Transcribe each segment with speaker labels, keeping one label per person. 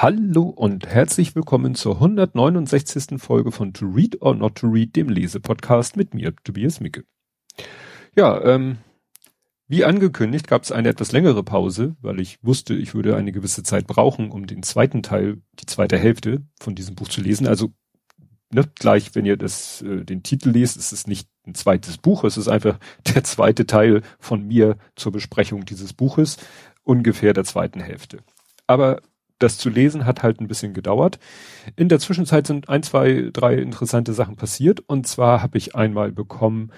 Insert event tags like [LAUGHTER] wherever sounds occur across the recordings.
Speaker 1: Hallo und herzlich willkommen zur 169. Folge von To Read or Not to Read, dem Lesepodcast mit mir, Tobias Micke. Ja, ähm, wie angekündigt gab es eine etwas längere Pause, weil ich wusste, ich würde eine gewisse Zeit brauchen, um den zweiten Teil, die zweite Hälfte von diesem Buch zu lesen. Also ne, gleich, wenn ihr das, äh, den Titel lest, ist es nicht ein zweites Buch, es ist einfach [LAUGHS] der zweite Teil von mir zur Besprechung dieses Buches, ungefähr der zweiten Hälfte. Aber das zu lesen hat halt ein bisschen gedauert. In der Zwischenzeit sind ein, zwei, drei interessante Sachen passiert. Und zwar habe ich einmal bekommen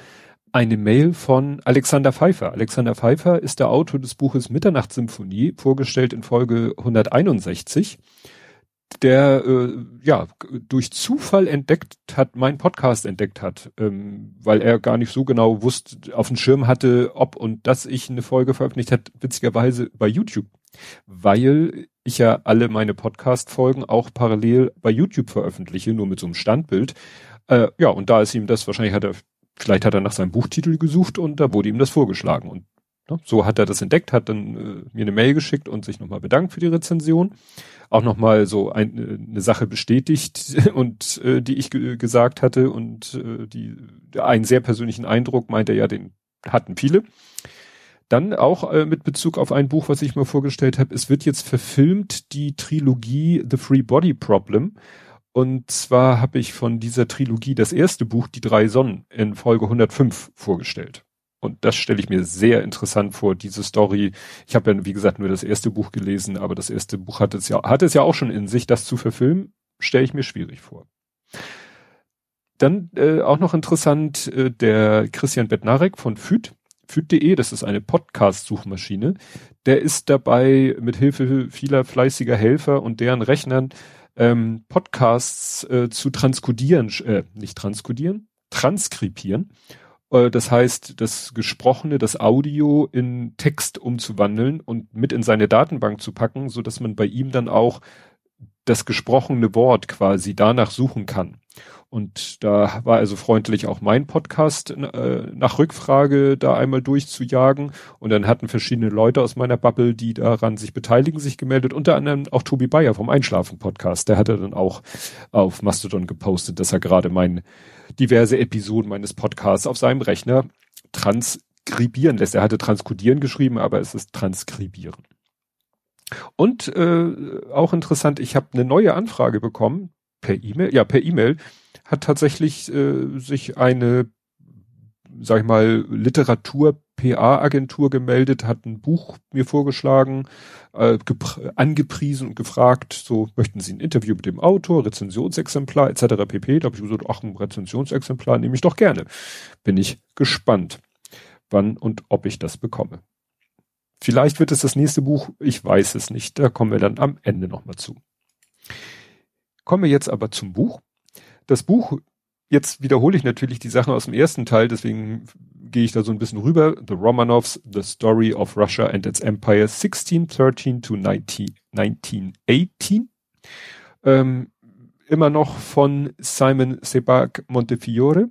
Speaker 1: eine Mail von Alexander Pfeiffer. Alexander Pfeiffer ist der Autor des Buches Mitternachtssymphonie, vorgestellt in Folge 161 der äh, ja durch Zufall entdeckt hat, mein Podcast entdeckt hat, ähm, weil er gar nicht so genau wusste, auf dem Schirm hatte, ob und dass ich eine Folge veröffentlicht hat, witzigerweise bei YouTube, weil ich ja alle meine Podcast-Folgen auch parallel bei YouTube veröffentliche, nur mit so einem Standbild. Äh, ja, und da ist ihm das, wahrscheinlich hat er, vielleicht hat er nach seinem Buchtitel gesucht und da wurde ihm das vorgeschlagen. Und ne, so hat er das entdeckt, hat dann äh, mir eine Mail geschickt und sich nochmal bedankt für die Rezension. Auch nochmal so ein, äh, eine Sache bestätigt [LAUGHS] und äh, die ich gesagt hatte und äh, die einen sehr persönlichen Eindruck meint er ja, den hatten viele. Dann auch äh, mit Bezug auf ein Buch, was ich mir vorgestellt habe, es wird jetzt verfilmt die Trilogie The Free Body Problem. Und zwar habe ich von dieser Trilogie das erste Buch, Die drei Sonnen, in Folge 105 vorgestellt. Und das stelle ich mir sehr interessant vor, diese Story. Ich habe ja, wie gesagt, nur das erste Buch gelesen, aber das erste Buch hat es ja, hat es ja auch schon in sich, das zu verfilmen, stelle ich mir schwierig vor. Dann äh, auch noch interessant, äh, der Christian Bednarek von FÜD, FÜD.de, das ist eine Podcast-Suchmaschine, der ist dabei, mit Hilfe vieler fleißiger Helfer und deren Rechnern ähm, Podcasts äh, zu transkodieren, äh, nicht transkodieren, transkribieren. Äh, das heißt, das Gesprochene, das Audio in Text umzuwandeln und mit in seine Datenbank zu packen, so dass man bei ihm dann auch das gesprochene Wort quasi danach suchen kann. Und da war also freundlich auch mein Podcast äh, nach Rückfrage da einmal durchzujagen. Und dann hatten verschiedene Leute aus meiner Bubble, die daran sich beteiligen, sich gemeldet. Unter anderem auch Tobi Bayer vom Einschlafen-Podcast. Der hatte dann auch auf Mastodon gepostet, dass er gerade mein diverse Episoden meines Podcasts auf seinem Rechner transkribieren lässt. Er hatte transkodieren geschrieben, aber es ist transkribieren. Und äh, auch interessant, ich habe eine neue Anfrage bekommen per E-Mail, ja per E-Mail hat tatsächlich äh, sich eine, sag ich mal, Literatur-PA-Agentur gemeldet, hat ein Buch mir vorgeschlagen, äh, angepriesen und gefragt, so möchten Sie ein Interview mit dem Autor, Rezensionsexemplar etc. pp. Da habe ich gesagt, ach, ein Rezensionsexemplar nehme ich doch gerne. Bin ich gespannt, wann und ob ich das bekomme. Vielleicht wird es das nächste Buch, ich weiß es nicht. Da kommen wir dann am Ende nochmal zu. Kommen wir jetzt aber zum Buch das Buch, jetzt wiederhole ich natürlich die Sachen aus dem ersten Teil, deswegen gehe ich da so ein bisschen rüber. The Romanovs, The Story of Russia and its Empire 1613 to 19, 1918. Ähm, immer noch von Simon Sebag Montefiore.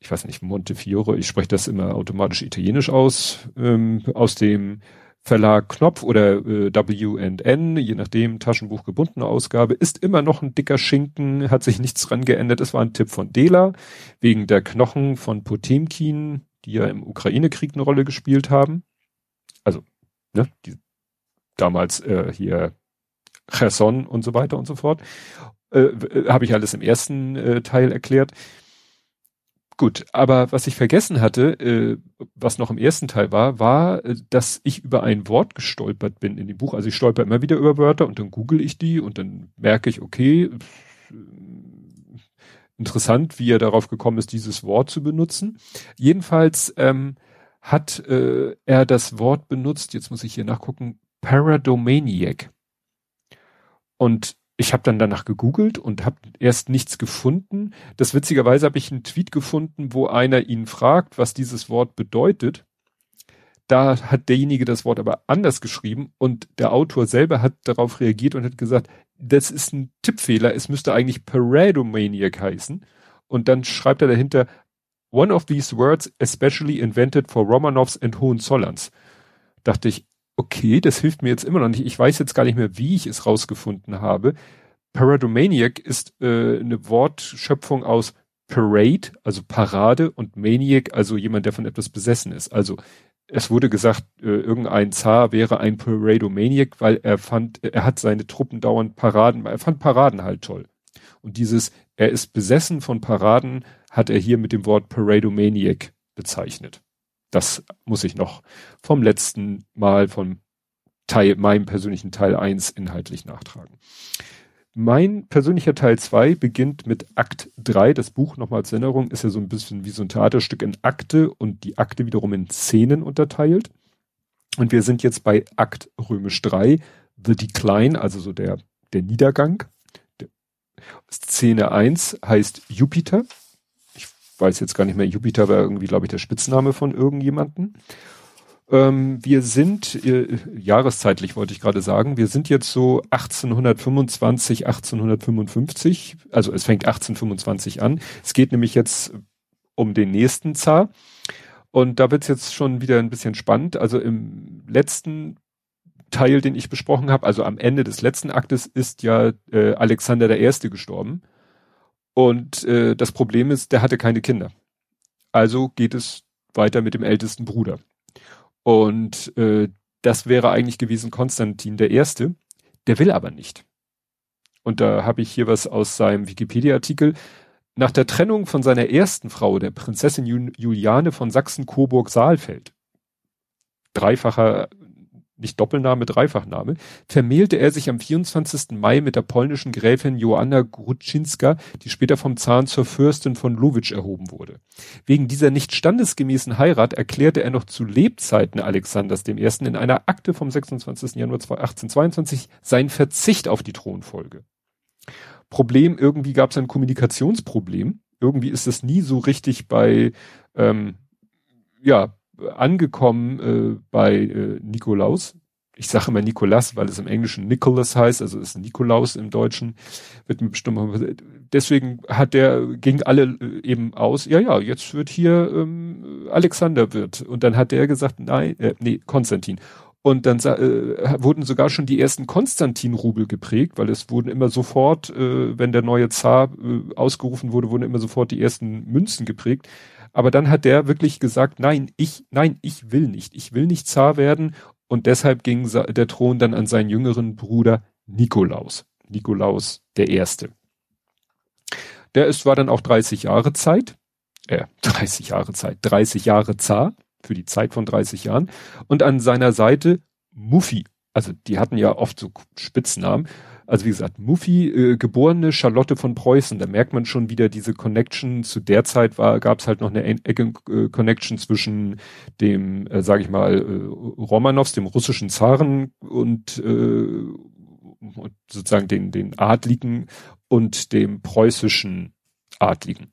Speaker 1: Ich weiß nicht, Montefiore, ich spreche das immer automatisch italienisch aus, ähm, aus dem Verlag Knopf oder äh, W&N, je nachdem, Taschenbuch gebundene Ausgabe, ist immer noch ein dicker Schinken, hat sich nichts dran geändert. Es war ein Tipp von Dela, wegen der Knochen von Potemkin, die ja im Ukraine-Krieg eine Rolle gespielt haben. Also, ne, die, damals äh, hier Cherson und so weiter und so fort. Äh, äh Habe ich alles im ersten äh, Teil erklärt. Gut, aber was ich vergessen hatte, äh, was noch im ersten Teil war, war, äh, dass ich über ein Wort gestolpert bin in dem Buch. Also ich stolper immer wieder über Wörter und dann google ich die und dann merke ich, okay, äh, interessant, wie er darauf gekommen ist, dieses Wort zu benutzen. Jedenfalls ähm, hat äh, er das Wort benutzt, jetzt muss ich hier nachgucken, Paradomaniac. Und ich habe dann danach gegoogelt und habe erst nichts gefunden. Das witzigerweise habe ich einen Tweet gefunden, wo einer ihn fragt, was dieses Wort bedeutet. Da hat derjenige das Wort aber anders geschrieben und der Autor selber hat darauf reagiert und hat gesagt, das ist ein Tippfehler, es müsste eigentlich Paradomaniac heißen. Und dann schreibt er dahinter, one of these words especially invented for Romanovs and Hohenzollerns. Dachte ich, okay, das hilft mir jetzt immer noch nicht. Ich weiß jetzt gar nicht mehr, wie ich es rausgefunden habe. Paradomaniac ist äh, eine Wortschöpfung aus Parade, also Parade, und Maniac, also jemand, der von etwas besessen ist. Also es wurde gesagt, äh, irgendein Zar wäre ein Paradomaniac, weil er fand, er hat seine Truppen dauernd Paraden, er fand Paraden halt toll. Und dieses, er ist besessen von Paraden, hat er hier mit dem Wort Paradomaniac bezeichnet. Das muss ich noch vom letzten Mal von Teil, meinem persönlichen Teil 1 inhaltlich nachtragen. Mein persönlicher Teil 2 beginnt mit Akt 3. Das Buch nochmal als Erinnerung ist ja so ein bisschen wie so ein Theaterstück in Akte und die Akte wiederum in Szenen unterteilt. Und wir sind jetzt bei Akt römisch 3, The Decline, also so der, der Niedergang. Szene 1 heißt Jupiter. Weiß jetzt gar nicht mehr, Jupiter war irgendwie, glaube ich, der Spitzname von irgendjemanden. Ähm, wir sind, äh, jahreszeitlich wollte ich gerade sagen, wir sind jetzt so 1825, 1855, also es fängt 1825 an. Es geht nämlich jetzt um den nächsten Zar. Und da wird es jetzt schon wieder ein bisschen spannend. Also im letzten Teil, den ich besprochen habe, also am Ende des letzten Aktes, ist ja äh, Alexander der Erste gestorben. Und äh, das Problem ist, der hatte keine Kinder. Also geht es weiter mit dem ältesten Bruder. Und äh, das wäre eigentlich gewesen Konstantin der Erste. Der will aber nicht. Und da habe ich hier was aus seinem Wikipedia-Artikel. Nach der Trennung von seiner ersten Frau, der Prinzessin Juliane von Sachsen-Coburg-Saalfeld, dreifacher nicht Doppelname, Dreifachname, vermählte er sich am 24. Mai mit der polnischen Gräfin Joanna Gruczynska, die später vom Zahn zur Fürstin von Lowitsch erhoben wurde. Wegen dieser nicht standesgemäßen Heirat erklärte er noch zu Lebzeiten Alexanders I. in einer Akte vom 26. Januar 1822 seinen Verzicht auf die Thronfolge. Problem, irgendwie gab es ein Kommunikationsproblem. Irgendwie ist es nie so richtig bei, ähm, ja, angekommen äh, bei äh, Nikolaus. Ich sage immer Nikolas, weil es im Englischen Nicholas heißt, also ist Nikolaus im Deutschen, wird mir bestimmt deswegen hat der, ging alle äh, eben aus, ja, ja, jetzt wird hier ähm, Alexander wird. Und dann hat der gesagt, nein, äh, nee, Konstantin. Und dann äh, wurden sogar schon die ersten Konstantin-Rubel geprägt, weil es wurden immer sofort, äh, wenn der neue Zar äh, ausgerufen wurde, wurden immer sofort die ersten Münzen geprägt. Aber dann hat der wirklich gesagt, nein, ich, nein, ich will nicht. Ich will nicht Zar werden. Und deshalb ging der Thron dann an seinen jüngeren Bruder Nikolaus. Nikolaus der Erste. Der ist, war dann auch 30 Jahre Zeit, äh, [LAUGHS] 30 Jahre Zeit, 30 Jahre Zar, für die Zeit von 30 Jahren. Und an seiner Seite Muffi. Also die hatten ja oft so Spitznamen. Also wie gesagt, Muffi, äh, geborene Charlotte von Preußen, da merkt man schon wieder diese Connection. Zu der Zeit gab es halt noch eine Ecke äh, Connection zwischen dem, äh, sage ich mal, äh, Romanows, dem russischen Zaren und, äh, und sozusagen den, den Adligen und dem preußischen Adligen.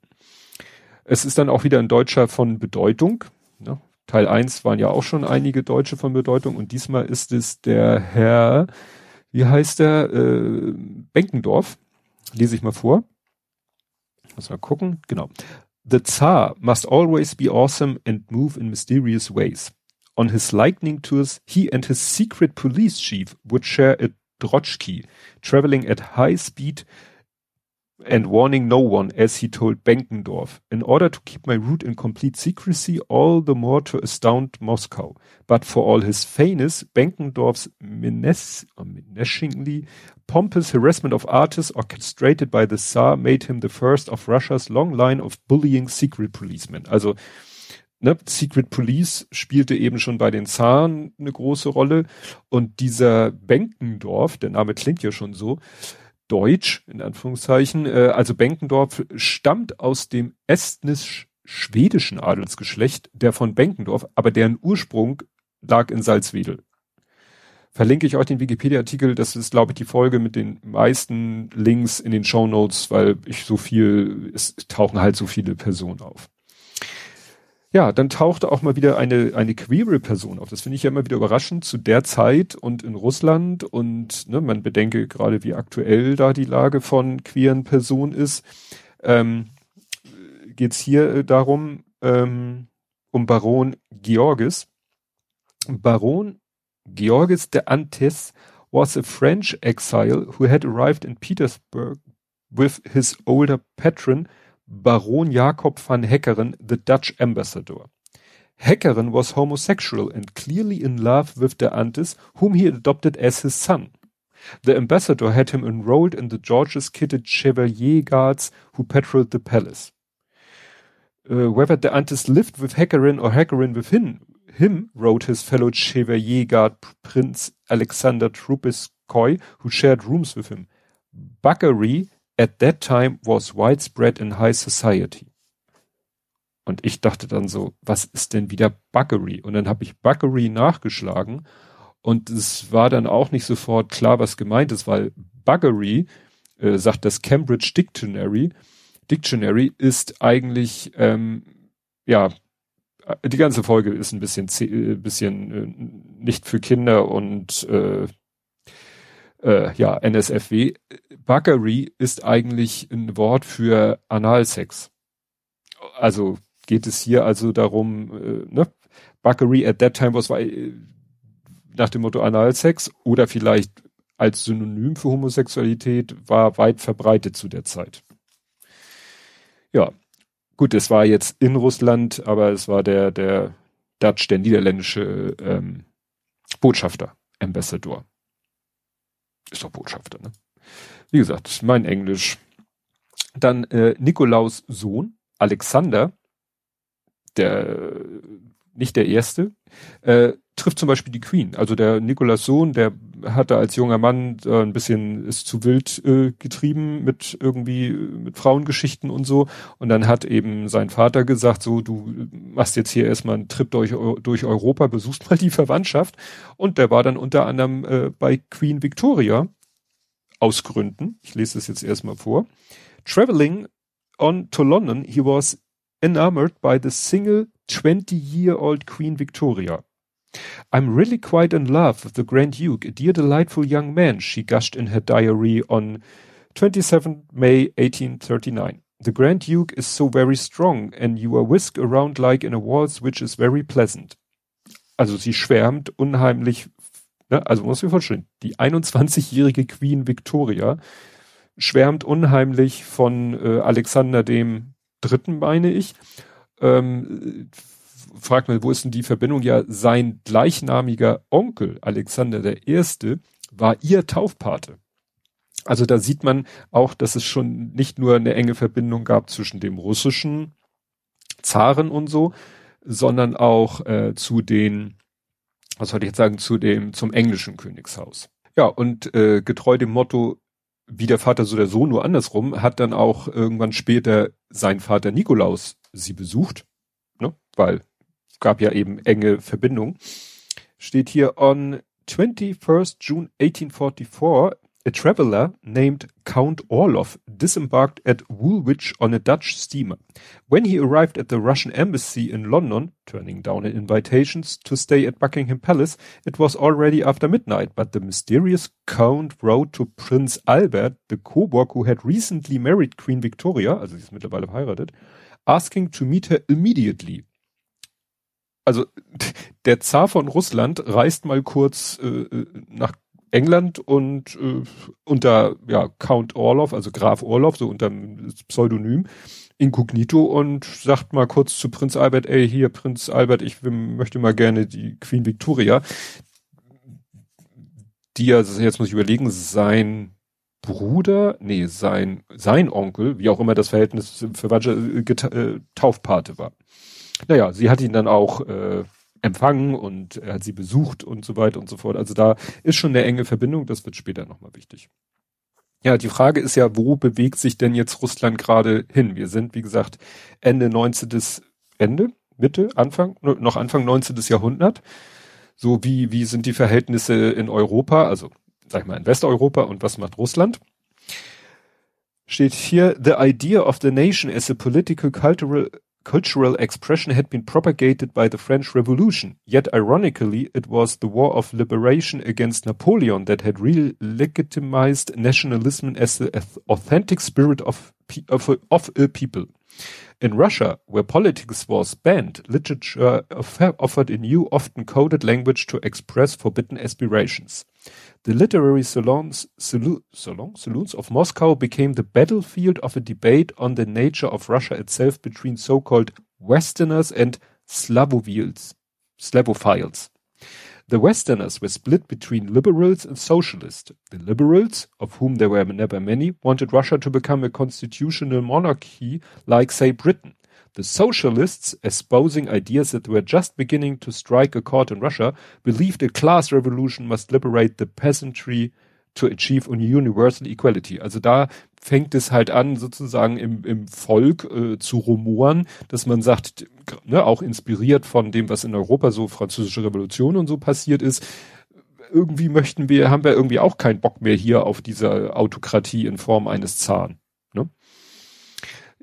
Speaker 1: Es ist dann auch wieder ein Deutscher von Bedeutung. Ne? Teil 1 waren ja auch schon einige Deutsche von Bedeutung und diesmal ist es der Herr wie heißt der, äh, Benkendorf, lese ich mal vor. Muss mal gucken, genau. The Tsar must always be awesome and move in mysterious ways. On his lightning tours, he and his secret police chief would share a Drotschki, traveling at high speed and warning no one, as he told Benkendorf, in order to keep my route in complete secrecy, all the more to astound Moscow. But for all his fairness, Benkendorf's menacingly pompous harassment of artists orchestrated by the Tsar made him the first of Russia's long line of bullying secret policemen. Also, ne, Secret Police spielte eben schon bei den Zaren eine große Rolle und dieser Benkendorf, der Name klingt ja schon so, Deutsch, in Anführungszeichen. Äh, also Benkendorf stammt aus dem estnisch-schwedischen Adelsgeschlecht, der von Benkendorf, aber deren Ursprung lag in Salzwedel. Verlinke ich euch den Wikipedia-Artikel, das ist, glaube ich, die Folge mit den meisten Links in den Show Notes, weil ich so viel, es tauchen halt so viele Personen auf. Ja, dann tauchte auch mal wieder eine, eine queere Person auf. Das finde ich ja immer wieder überraschend zu der Zeit und in Russland und ne, man bedenke gerade, wie aktuell da die Lage von queeren Personen ist. Ähm, Geht es hier äh, darum, ähm, um Baron Georges. Baron Georges de Antis was a French exile who had arrived in Petersburg with his older patron, Baron Jacob van Heckeren, the Dutch ambassador. Heckeren was homosexual and clearly in love with de Antis, whom he adopted as his son. The ambassador had him enrolled in the George's kitted Chevalier Guards who patrolled the palace. Uh, whether de Antis lived with Heckeren or Heckeren with him, him wrote his fellow Chevalier Guard Prince Alexander Trubetskoy, who shared rooms with him. Buggery at that time was widespread in high society. Und ich dachte dann so, was ist denn wieder Buggery? Und dann habe ich Buggery nachgeschlagen und es war dann auch nicht sofort klar, was gemeint ist, weil Buggery, äh, sagt das Cambridge Dictionary, Dictionary ist eigentlich, ähm, ja, die ganze Folge ist ein bisschen, äh, bisschen äh, nicht für Kinder und äh, äh, ja, NSFW. Buggery ist eigentlich ein Wort für Analsex. Also geht es hier also darum, äh, ne? Buggery at that time was äh, nach dem Motto Analsex oder vielleicht als Synonym für Homosexualität war weit verbreitet zu der Zeit. Ja, gut, es war jetzt in Russland, aber es war der, der Dutch, der niederländische ähm, Botschafter, Ambassador. Ist doch Botschafter, ne? Wie gesagt, mein Englisch. Dann äh, Nikolaus Sohn, Alexander, der nicht der erste, äh, trifft zum Beispiel die Queen. Also der Nikolaus Sohn, der hatte als junger Mann äh, ein bisschen ist zu wild äh, getrieben mit irgendwie mit Frauengeschichten und so. Und dann hat eben sein Vater gesagt, so du machst jetzt hier erstmal einen Trip durch, durch Europa, besuchst mal die Verwandtschaft. Und der war dann unter anderem äh, bei Queen Victoria aus Gründen. Ich lese es jetzt erstmal vor. Traveling on to London, he was enamored by the single 20-year-old Queen Victoria. I'm really quite in love with the Grand Duke, a dear delightful young man, she gushed in her diary on 27 May 1839. The Grand Duke is so very strong, and you are whisked around like in a waltz, which is very pleasant. Also sie schwärmt unheimlich, ne? also muss ich vorstellen, die 21-jährige Queen Victoria schwärmt unheimlich von äh, Alexander dem Dritten, meine ich, ähm, fragt man, wo ist denn die Verbindung? Ja, sein gleichnamiger Onkel, Alexander der Erste, war ihr Taufpate. Also da sieht man auch, dass es schon nicht nur eine enge Verbindung gab zwischen dem russischen Zaren und so, sondern auch äh, zu den, was soll ich jetzt sagen, zu dem, zum englischen Königshaus. Ja, und äh, getreu dem Motto, wie der Vater so der Sohn, nur andersrum, hat dann auch irgendwann später sein Vater Nikolaus sie besucht, ne? weil gab ja eben enge Verbindungen. Steht hier on 21st June 1844, a traveler named Count Orlov disembarked at Woolwich on a Dutch steamer. When he arrived at the Russian embassy in London, turning down invitations to stay at Buckingham Palace, it was already after midnight, but the mysterious Count wrote to Prince Albert, the Coburg who had recently married Queen Victoria, also sie ist mittlerweile verheiratet, asking to meet her immediately also [LAUGHS] der Zar von Russland reist mal kurz äh, äh, nach England und äh, unter ja, Count Orlov, also Graf Orlov, so unter Pseudonym, inkognito und sagt mal kurz zu Prinz Albert, ey, hier Prinz Albert, ich möchte mal gerne die Queen Victoria, die ja, jetzt muss ich überlegen, sein Bruder, nee, sein, sein Onkel, wie auch immer das Verhältnis für Watsche, äh, äh, Taufpate war naja, sie hat ihn dann auch äh, empfangen und er hat sie besucht und so weiter und so fort. Also da ist schon eine enge Verbindung, das wird später nochmal wichtig. Ja, die Frage ist ja, wo bewegt sich denn jetzt Russland gerade hin? Wir sind, wie gesagt, Ende 19. Ende, Mitte, Anfang, noch Anfang 19. Jahrhundert. So wie, wie sind die Verhältnisse in Europa, also sag ich mal in Westeuropa und was macht Russland? Steht hier, the idea of the nation as a political, cultural cultural expression had been propagated by the French Revolution. Yet ironically, it was the war of liberation against Napoleon that had re-legitimized nationalism as the authentic spirit of, of, of a people. In Russia, where politics was banned, literature offered a new, often coded language to express forbidden aspirations. The literary salons, salons, saloons of Moscow became the battlefield of a debate on the nature of Russia itself between so-called Westerners and. Slavophiles. The Westerners were split between liberals and socialists. The liberals, of whom there were never many, wanted Russia to become a constitutional monarchy like, say, Britain. The socialists, espousing ideas that were just beginning to strike a chord in Russia, believed a class revolution must liberate the peasantry to achieve universal equality. Also da fängt es halt an, sozusagen im, im Volk äh, zu rumoren, dass man sagt, ne, auch inspiriert von dem, was in Europa so französische Revolution und so passiert ist, irgendwie möchten wir, haben wir irgendwie auch keinen Bock mehr hier auf diese Autokratie in Form eines Zahn.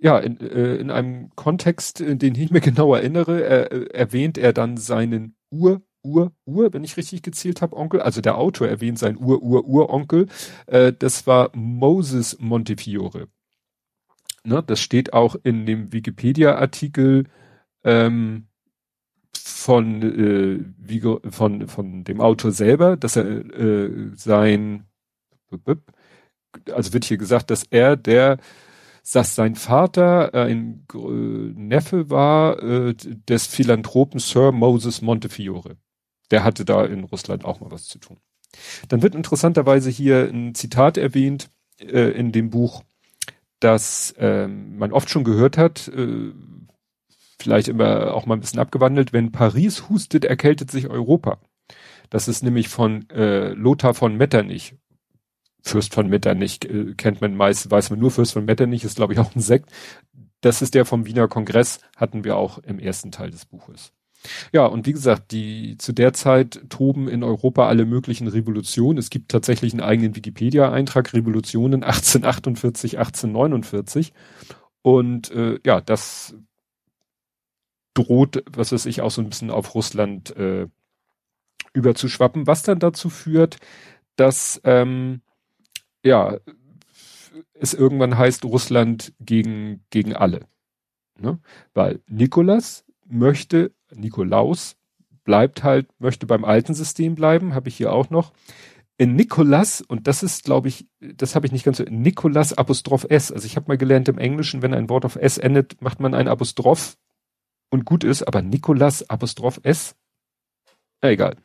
Speaker 1: Ja, in, äh, in einem Kontext, in den ich mir [LAUGHS] genau erinnere, äh, erwähnt er dann seinen Ur Ur, Ur, wenn ich richtig gezählt habe, Onkel. Also der Autor erwähnt seinen Ur, Ur, Uronkel. Äh, das war Moses Montefiore. Ne, das steht auch in dem Wikipedia-Artikel ähm, von, äh, von, von dem Autor selber, dass er äh, sein, also wird hier gesagt, dass er der dass sein Vater äh, ein äh, Neffe war äh, des Philanthropen Sir Moses Montefiore der hatte da in Russland auch mal was zu tun. Dann wird interessanterweise hier ein Zitat erwähnt äh, in dem Buch, das ähm, man oft schon gehört hat, äh, vielleicht immer auch mal ein bisschen abgewandelt, wenn Paris hustet, erkältet sich Europa. Das ist nämlich von äh, Lothar von Metternich. Fürst von Metternich äh, kennt man meist, weiß man nur, Fürst von Metternich ist, glaube ich, auch ein Sekt. Das ist der vom Wiener Kongress, hatten wir auch im ersten Teil des Buches. Ja, und wie gesagt, die zu der Zeit toben in Europa alle möglichen Revolutionen. Es gibt tatsächlich einen eigenen Wikipedia-Eintrag, Revolutionen 1848, 1849. Und äh, ja, das droht, was weiß ich, auch so ein bisschen auf Russland äh, überzuschwappen, was dann dazu führt, dass ähm, ja es irgendwann heißt Russland gegen gegen alle, ne? weil Nikolas möchte Nikolaus bleibt halt, möchte beim alten System bleiben, habe ich hier auch noch. In Nikolas, und das ist, glaube ich, das habe ich nicht ganz so, Nikolas Apostroph S. Also ich habe mal gelernt im Englischen, wenn ein Wort auf S endet, macht man ein Apostroph und gut ist, aber Nikolas Apostroph S, na, egal.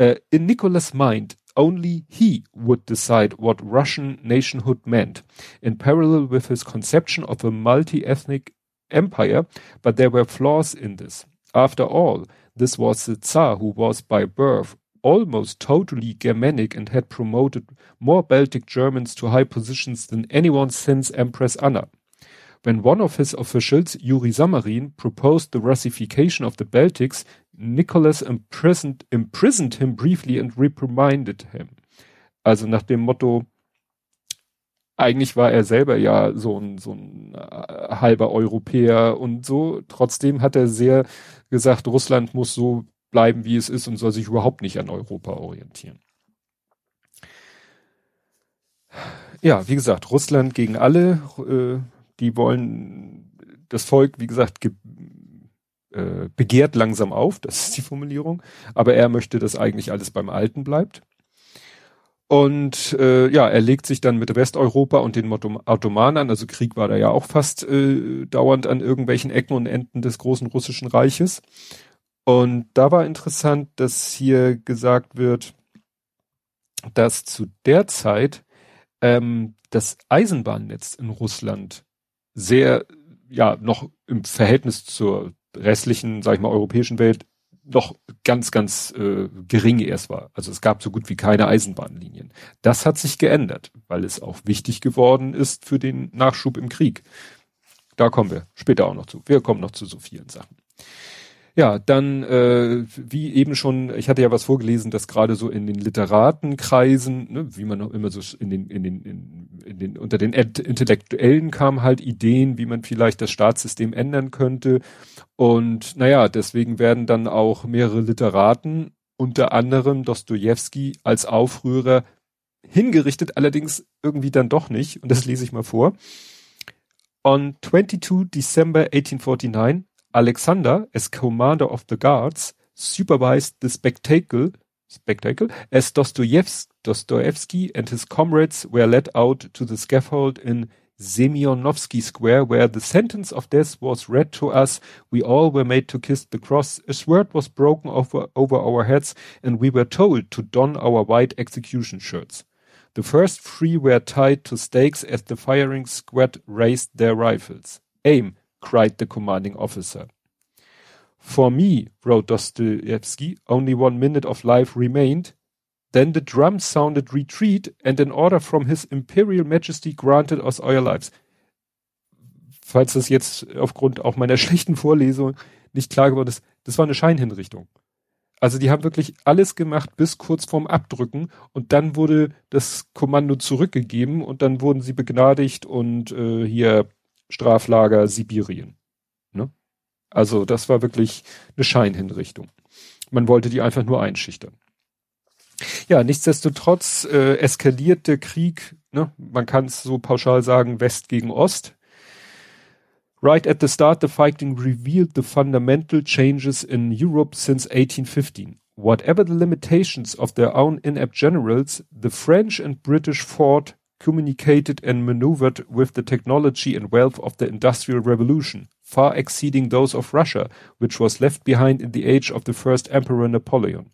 Speaker 1: Uh, in Nicholas' mind, only he would decide what Russian nationhood meant, in parallel with his conception of a multi-ethnic empire, but there were flaws in this. After all, this was the Tsar who was by birth almost totally Germanic and had promoted more Baltic Germans to high positions than anyone since Empress Anna. When one of his officials, Yuri Samarin, proposed the Russification of the Baltics, Nicholas imprisoned, imprisoned him briefly and reprimanded him. Also nach dem Motto, eigentlich war er selber ja so ein, so ein äh, halber Europäer und so. Trotzdem hat er sehr gesagt, Russland muss so bleiben, wie es ist und soll sich überhaupt nicht an Europa orientieren. Ja, wie gesagt, Russland gegen alle, äh, die wollen das Volk, wie gesagt, ge äh, begehrt langsam auf, das ist die Formulierung, aber er möchte, dass eigentlich alles beim Alten bleibt. Und äh, ja, er legt sich dann mit Westeuropa und den Ottomanen an. Also Krieg war da ja auch fast äh, dauernd an irgendwelchen Ecken und Enden des großen russischen Reiches. Und da war interessant, dass hier gesagt wird, dass zu der Zeit ähm, das Eisenbahnnetz in Russland sehr, ja, noch im Verhältnis zur restlichen, sag ich mal, europäischen Welt noch ganz, ganz äh, gering erst war. Also es gab so gut wie keine Eisenbahnlinien. Das hat sich geändert, weil es auch wichtig geworden ist für den Nachschub im Krieg. Da kommen wir später auch noch zu. Wir kommen noch zu so vielen Sachen. Ja, dann, äh, wie eben schon, ich hatte ja was vorgelesen, dass gerade so in den Literatenkreisen, ne, wie man noch immer so in den, in den, in, in den, unter den Intellektuellen kamen halt Ideen, wie man vielleicht das Staatssystem ändern könnte. Und naja, deswegen werden dann auch mehrere Literaten, unter anderem Dostoevsky, als Aufrührer hingerichtet, allerdings irgendwie dann doch nicht. Und das lese ich mal vor. On 22 December 1849, Alexander, as commander of the guards, supervised the spectacle, spectacle as Dostoevsky, and his comrades were led out to the scaffold in Semyonovsky Square, where the sentence of death was read to us. We all were made to kiss the cross. A sword was broken over, over our heads, and we were told to don our white execution shirts. The first three were tied to stakes as the firing squad raised their rifles. Aim, cried the commanding officer. For me, wrote Dostoevsky, only one minute of life remained. Then the drums sounded retreat and an order from His Imperial Majesty granted us our lives. Falls das jetzt aufgrund auch meiner [LAUGHS] schlechten Vorlesung nicht klar geworden ist, das war eine Scheinhinrichtung. Also die haben wirklich alles gemacht bis kurz vorm Abdrücken und dann wurde das Kommando zurückgegeben und dann wurden sie begnadigt und äh, hier Straflager Sibirien. Ne? Also das war wirklich eine Scheinhinrichtung. Man wollte die einfach nur einschüchtern. Ja, nichtsdestotrotz äh, eskaliert der Krieg, ne? man kann es so pauschal sagen, West gegen Ost. Right at the start, the fighting revealed the fundamental changes in Europe since 1815. Whatever the limitations of their own inept generals, the French and British fought communicated and maneuvered with the technology and wealth of the Industrial Revolution, far exceeding those of Russia, which was left behind in the age of the first Emperor Napoleon.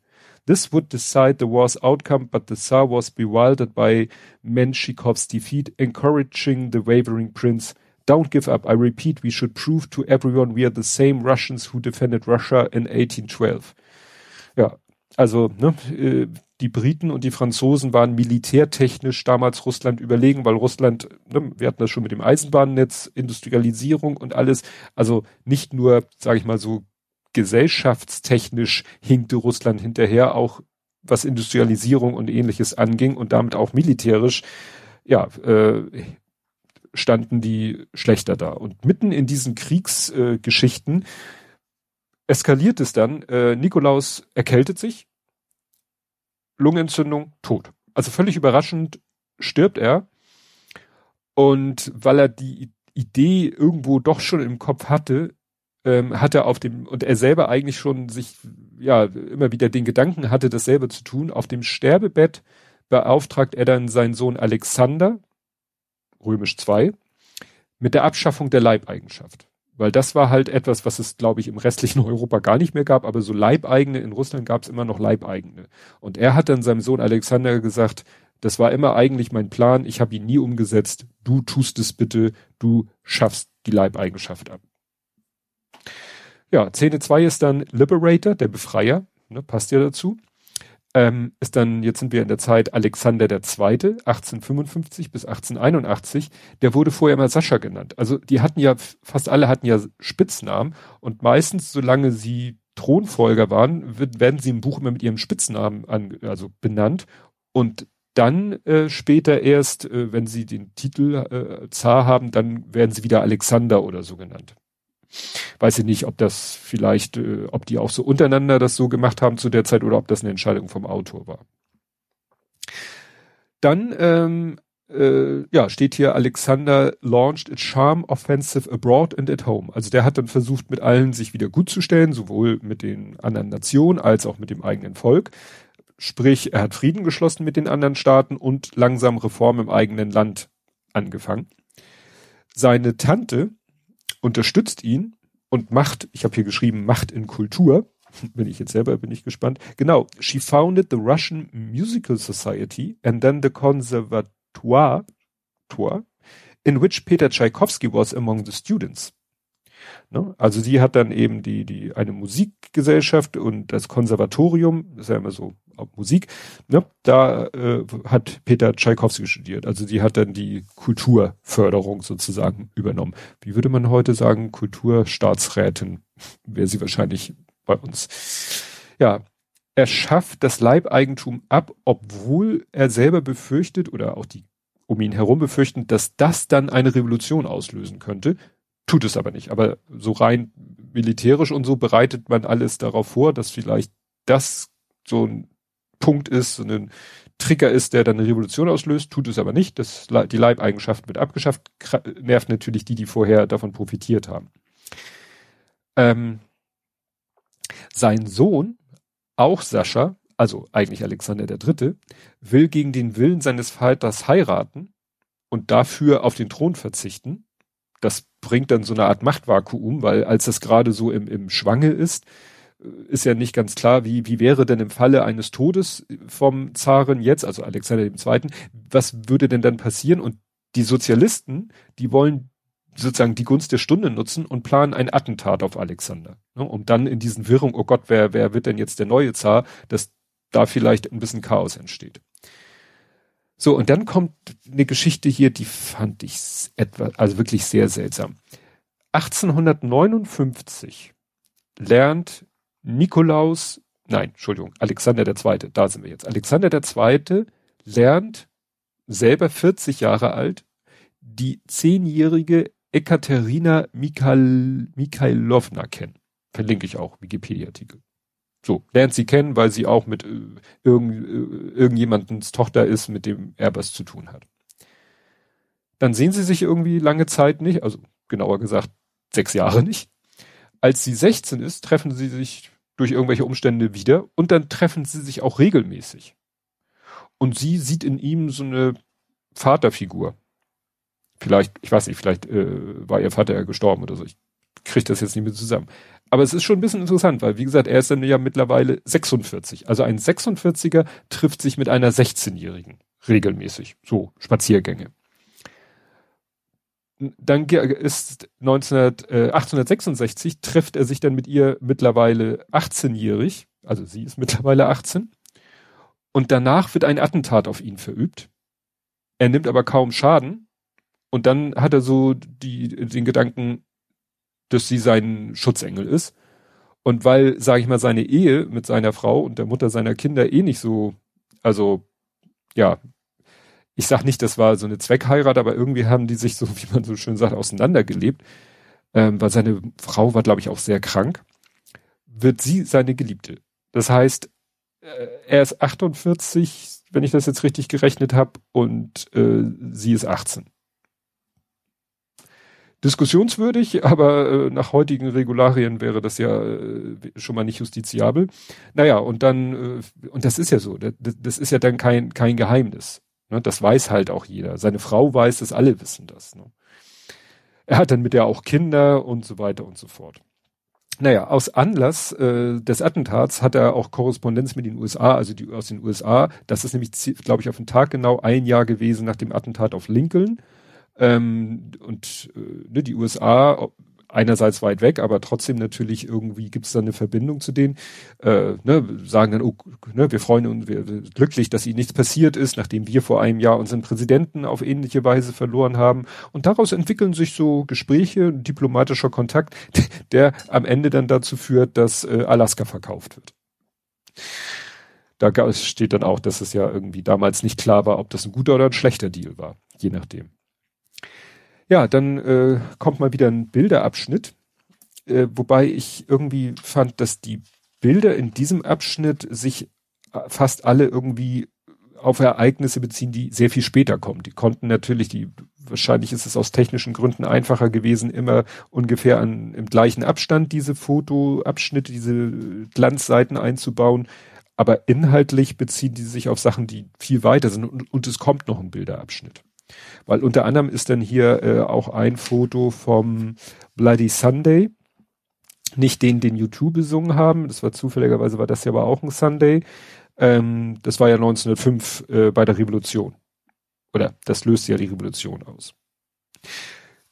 Speaker 1: This would decide the war's outcome, but the Tsar was bewildered by Menshikov's defeat, encouraging the wavering prince, Don't give up. I repeat, we should prove to everyone we are the same Russians who defended Russia in 1812. Ja, also ne, äh, die Briten und die Franzosen waren militärtechnisch damals Russland überlegen, weil Russland, ne, wir hatten das schon mit dem Eisenbahnnetz, Industrialisierung und alles, also nicht nur, sage ich mal so, gesellschaftstechnisch hinkte Russland hinterher, auch was Industrialisierung und ähnliches anging und damit auch militärisch, ja, äh, standen die schlechter da. Und mitten in diesen Kriegsgeschichten äh, eskaliert es dann. Äh, Nikolaus erkältet sich, Lungenentzündung, tot. Also völlig überraschend stirbt er. Und weil er die Idee irgendwo doch schon im Kopf hatte, ähm, hat er auf dem, und er selber eigentlich schon sich, ja, immer wieder den Gedanken hatte, dasselbe zu tun, auf dem Sterbebett beauftragt er dann seinen Sohn Alexander, römisch 2, mit der Abschaffung der Leibeigenschaft. Weil das war halt etwas, was es, glaube ich, im restlichen [LAUGHS] Europa gar nicht mehr gab, aber so Leibeigene, in Russland gab es immer noch Leibeigene. Und er hat dann seinem Sohn Alexander gesagt, das war immer eigentlich mein Plan, ich habe ihn nie umgesetzt, du tust es bitte, du schaffst die Leibeigenschaft ab. Ja, Szene 2 ist dann Liberator, der Befreier, ne, passt ja dazu ähm, ist dann, jetzt sind wir in der Zeit Alexander II., 1855 bis 1881, der wurde vorher immer Sascha genannt. Also die hatten ja, fast alle hatten ja Spitznamen und meistens, solange sie Thronfolger waren, wird, werden sie im Buch immer mit ihrem Spitznamen an, also benannt und dann äh, später erst, äh, wenn sie den Titel äh, Zar haben, dann werden sie wieder Alexander oder so genannt. Weiß ich nicht, ob das vielleicht, äh, ob die auch so untereinander das so gemacht haben zu der Zeit oder ob das eine Entscheidung vom Autor war. Dann ähm, äh, ja, steht hier Alexander launched a charm offensive abroad and at home. Also der hat dann versucht, mit allen sich wieder gut zu stellen, sowohl mit den anderen Nationen als auch mit dem eigenen Volk. Sprich, er hat Frieden geschlossen mit den anderen Staaten und langsam Reform im eigenen Land angefangen. Seine Tante, unterstützt ihn und macht, ich habe hier geschrieben, Macht in Kultur. [LAUGHS] Bin ich jetzt selber, bin ich gespannt. Genau, she founded the Russian Musical Society and then the Conservatoire, in which Peter Tchaikovsky was among the students. Ne? Also sie hat dann eben die, die, eine Musikgesellschaft und das Konservatorium, das ist ja immer so Musik, ne? da äh, hat Peter Tschaikowski studiert. Also die hat dann die Kulturförderung sozusagen übernommen. Wie würde man heute sagen, Kulturstaatsrätin wäre sie wahrscheinlich bei uns. Ja, er schafft das Leibeigentum ab, obwohl er selber befürchtet oder auch die um ihn herum befürchten, dass das dann eine Revolution auslösen könnte. Tut es aber nicht. Aber so rein militärisch und so bereitet man alles darauf vor, dass vielleicht das so ein Punkt ist, so ein Trigger ist, der dann eine Revolution auslöst, tut es aber nicht. Das, die Leibeigenschaft wird abgeschafft, nervt natürlich die, die vorher davon profitiert haben. Ähm, sein Sohn, auch Sascha, also eigentlich Alexander III., will gegen den Willen seines Vaters heiraten und dafür auf den Thron verzichten. Das bringt dann so eine Art Machtvakuum, weil als das gerade so im, im Schwange ist, äh, ist ja nicht ganz klar, wie, wie wäre denn im Falle eines Todes vom Zaren jetzt, also Alexander II., was würde denn dann passieren? Und die Sozialisten, die wollen sozusagen die Gunst der Stunde nutzen und planen ein Attentat auf Alexander. Ne, um dann in diesen Wirrung, oh Gott, wer, wer wird denn jetzt der neue Zar, dass da vielleicht ein bisschen Chaos entsteht. So, und dann kommt eine Geschichte hier, die fand ich etwa, also wirklich sehr seltsam. 1859 lernt Nikolaus, nein, Entschuldigung, Alexander II., da sind wir jetzt. Alexander II. lernt selber 40 Jahre alt die zehnjährige Ekaterina Mikhail, Mikhailovna kennen. Verlinke ich auch, Wikipedia-Artikel. So, lernt sie kennen, weil sie auch mit äh, irgend, äh, irgendjemandens Tochter ist, mit dem er was zu tun hat. Dann sehen sie sich irgendwie lange Zeit nicht, also genauer gesagt sechs Jahre nicht. Als sie 16 ist, treffen sie sich durch irgendwelche Umstände wieder und dann treffen sie sich auch regelmäßig. Und sie sieht in ihm so eine Vaterfigur. Vielleicht, ich weiß nicht, vielleicht äh, war ihr Vater ja gestorben oder so. Ich kriege das jetzt nicht mehr zusammen. Aber es ist schon ein bisschen interessant, weil wie gesagt, er ist dann ja mittlerweile 46. Also ein 46er trifft sich mit einer 16-Jährigen regelmäßig. So, Spaziergänge. Dann ist 19, äh, 1866 trifft er sich dann mit ihr mittlerweile 18-jährig. Also sie ist mittlerweile 18. Und danach wird ein Attentat auf ihn verübt. Er nimmt aber kaum Schaden. Und dann hat er so die, den Gedanken, dass sie sein Schutzengel ist. Und weil, sage ich mal, seine Ehe mit seiner Frau und der Mutter seiner Kinder eh nicht so, also ja, ich sag nicht, das war so eine Zweckheirat, aber irgendwie haben die sich so, [LAUGHS] wie man so schön sagt, auseinandergelebt, ähm, weil seine Frau war, glaube ich, auch sehr krank, wird sie seine Geliebte. Das heißt, äh, er ist 48, wenn ich das jetzt richtig gerechnet habe, und äh, sie ist 18 diskussionswürdig, aber äh, nach heutigen Regularien wäre das ja äh, schon mal nicht justiziabel. Naja, und dann, äh, und das ist ja so, das, das ist ja dann kein, kein Geheimnis. Ne? Das weiß halt auch jeder. Seine Frau weiß das, alle wissen das. Ne? Er hat dann mit der auch Kinder und so weiter und so fort. Naja, aus Anlass äh, des Attentats hat er auch Korrespondenz mit den USA, also die aus den USA. Das ist nämlich, glaube ich, auf den Tag genau ein Jahr gewesen nach dem Attentat auf Lincoln. Ähm, und äh, ne, die USA einerseits weit weg, aber trotzdem natürlich irgendwie gibt es da eine Verbindung zu denen. Äh, ne, sagen dann, oh, ne, wir freuen uns, wir, wir glücklich, dass ihnen nichts passiert ist, nachdem wir vor einem Jahr unseren Präsidenten auf ähnliche Weise verloren haben. Und daraus entwickeln sich so Gespräche, diplomatischer Kontakt, [LAUGHS] der am Ende dann dazu führt, dass äh, Alaska verkauft wird. Da steht dann auch, dass es ja irgendwie damals nicht klar war, ob das ein guter oder ein schlechter Deal war, je nachdem. Ja, dann äh, kommt mal wieder ein Bilderabschnitt, äh, wobei ich irgendwie fand, dass die Bilder in diesem Abschnitt sich äh, fast alle irgendwie auf Ereignisse beziehen, die sehr viel später kommen. Die konnten natürlich, die wahrscheinlich ist es aus technischen Gründen einfacher gewesen, immer ungefähr an im gleichen Abstand diese Fotoabschnitte, diese Glanzseiten einzubauen. Aber inhaltlich beziehen die sich auf Sachen, die viel weiter sind und, und es kommt noch ein Bilderabschnitt. Weil unter anderem ist dann hier äh, auch ein Foto vom Bloody Sunday. Nicht den, den YouTube besungen haben. Das war zufälligerweise, war das ja aber auch ein Sunday. Ähm, das war ja 1905 äh, bei der Revolution. Oder das löste ja die Revolution aus.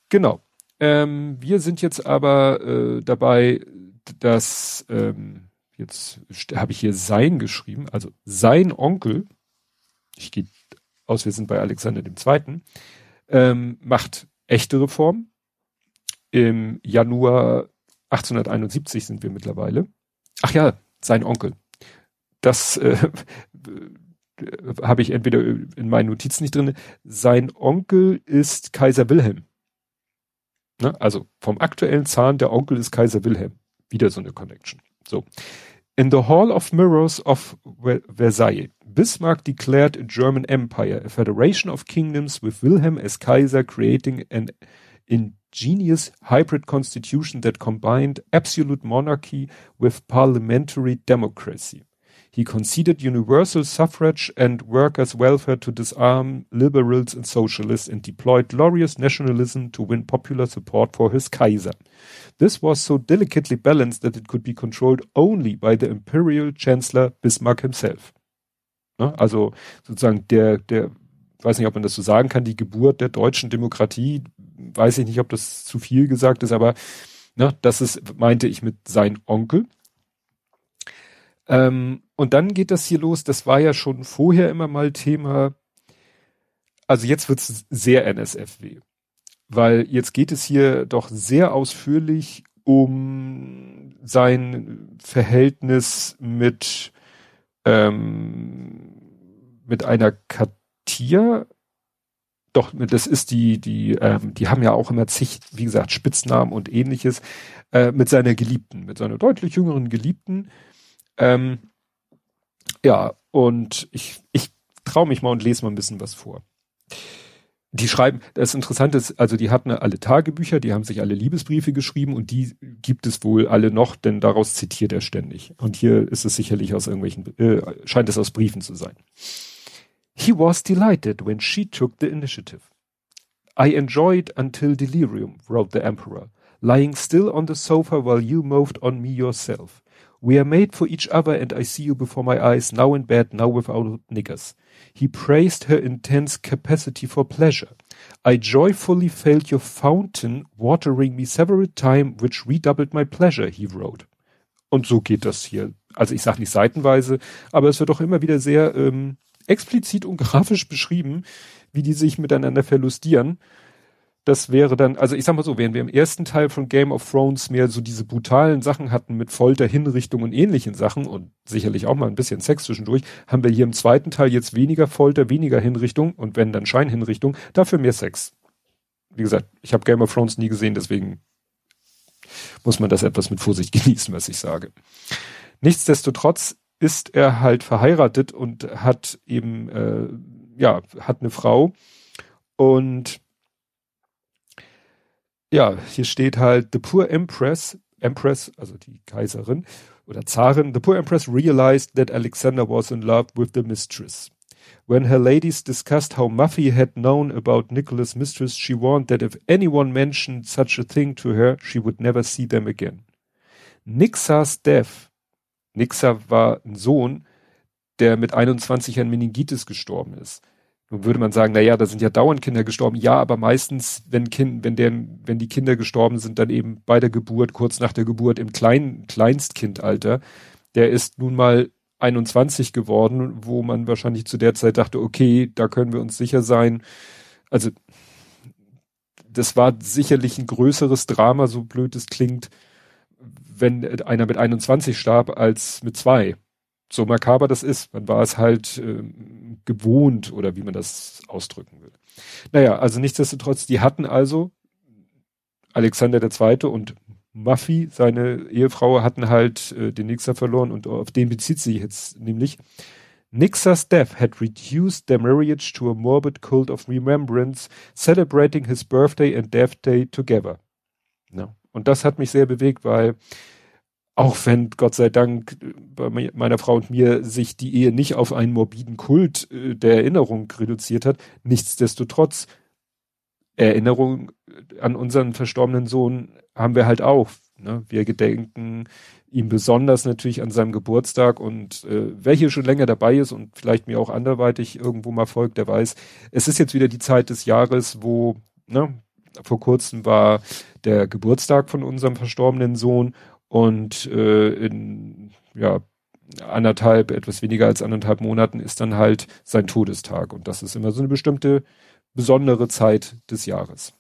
Speaker 1: Genau. Ähm, wir sind jetzt aber äh, dabei, dass ähm, jetzt habe ich hier sein geschrieben, also sein Onkel, ich gehe aus, wir sind bei Alexander II., ähm, macht echte Reformen. Im Januar 1871 sind wir mittlerweile. ach ja, sein Onkel. Das [LAUGHS] äh, habe ich entweder in meinen Notizen nicht drin. Sein Onkel ist Kaiser Wilhelm. Ne? Also vom aktuellen Zahn, der Onkel ist Kaiser Wilhelm. Wieder so eine Connection. So. In the Hall of Mirrors of Versailles, Bismarck declared a German empire, a federation of kingdoms with Wilhelm as Kaiser creating an ingenious hybrid constitution that combined absolute monarchy with parliamentary democracy. He conceded universal suffrage and workers' welfare to disarm liberals and socialists and deployed glorious nationalism to win popular support for his Kaiser. This was so delicately balanced that it could be controlled only by the imperial chancellor Bismarck himself. Ne? Also sozusagen der, der, weiß nicht, ob man das so sagen kann, die Geburt der deutschen Demokratie, weiß ich nicht, ob das zu viel gesagt ist, aber ne, das ist, meinte ich mit sein Onkel. Ähm, und dann geht das hier los, das war ja schon vorher immer mal Thema, also jetzt wird's sehr NSFW, weil jetzt geht es hier doch sehr ausführlich um sein Verhältnis mit ähm, mit einer Katia, doch, das ist die, die, ähm, die haben ja auch immer zig, wie gesagt, Spitznamen und ähnliches, äh, mit seiner Geliebten, mit seiner deutlich jüngeren Geliebten, ähm, ja, und ich, ich traue mich mal und lese mal ein bisschen was vor. Die schreiben, das Interessante ist, also die hatten alle Tagebücher, die haben sich alle Liebesbriefe geschrieben und die gibt es wohl alle noch, denn daraus zitiert er ständig. Und hier ist es sicherlich aus irgendwelchen, äh, scheint es aus Briefen zu sein. He was delighted when she took the initiative. I enjoyed until delirium, wrote the emperor, lying still on the sofa while you moved on me yourself. We are made for each other and I see you before my eyes, now in bed, now without niggers. He praised her intense capacity for pleasure. I joyfully felt your fountain watering me several times, which redoubled my pleasure, he wrote. Und so geht das hier. Also ich sage nicht seitenweise, aber es wird auch immer wieder sehr ähm, explizit und grafisch beschrieben, wie die sich miteinander verlustieren das wäre dann, also ich sag mal so, während wir im ersten Teil von Game of Thrones mehr so diese brutalen Sachen hatten mit Folter, Hinrichtung und ähnlichen Sachen und sicherlich auch mal ein bisschen Sex zwischendurch, haben wir hier im zweiten Teil jetzt weniger Folter, weniger Hinrichtung und wenn dann Scheinhinrichtung, dafür mehr Sex. Wie gesagt, ich habe Game of Thrones nie gesehen, deswegen muss man das etwas mit Vorsicht [LAUGHS] genießen, was ich sage. Nichtsdestotrotz ist er halt verheiratet und hat eben, äh, ja, hat eine Frau und ja, hier steht halt, the poor empress, empress, also die Kaiserin oder Zarin, the poor empress realized that Alexander was in love with the mistress. When her ladies discussed how Muffy had known about Nicholas' mistress, she warned that if anyone mentioned such a thing to her, she would never see them again. Nixas death, Nixa war ein Sohn, der mit 21 an Meningitis gestorben ist. Würde man sagen, na ja, da sind ja dauernd Kinder gestorben. Ja, aber meistens, wenn Kind, wenn der, wenn die Kinder gestorben sind, dann eben bei der Geburt, kurz nach der Geburt im kleinen, Kleinstkindalter. Der ist nun mal 21 geworden, wo man wahrscheinlich zu der Zeit dachte, okay, da können wir uns sicher sein. Also, das war sicherlich ein größeres Drama, so blöd es klingt, wenn einer mit 21 starb, als mit zwei so makaber das ist, man war es halt äh, gewohnt oder wie man das ausdrücken will. Naja, also nichtsdestotrotz, die hatten also Alexander II. und Muffy, seine Ehefrau, hatten halt äh, den Nixer verloren und auf den bezieht sie jetzt nämlich. Nixer's death had reduced their marriage to a morbid cult of remembrance, celebrating his birthday and death day together. Ja. Und das hat mich sehr bewegt, weil auch wenn Gott sei Dank bei meiner Frau und mir sich die Ehe nicht auf einen morbiden Kult äh, der Erinnerung reduziert hat, nichtsdestotrotz Erinnerung an unseren verstorbenen Sohn haben wir halt auch. Ne? Wir gedenken ihm besonders natürlich an seinem Geburtstag und äh, wer hier schon länger dabei ist und vielleicht mir auch anderweitig irgendwo mal folgt, der weiß, es ist jetzt wieder die Zeit des Jahres, wo, ne, vor kurzem war der Geburtstag von unserem verstorbenen Sohn und äh, in ja anderthalb, etwas weniger als anderthalb Monaten ist dann halt sein Todestag. Und das ist immer so eine bestimmte besondere Zeit des Jahres.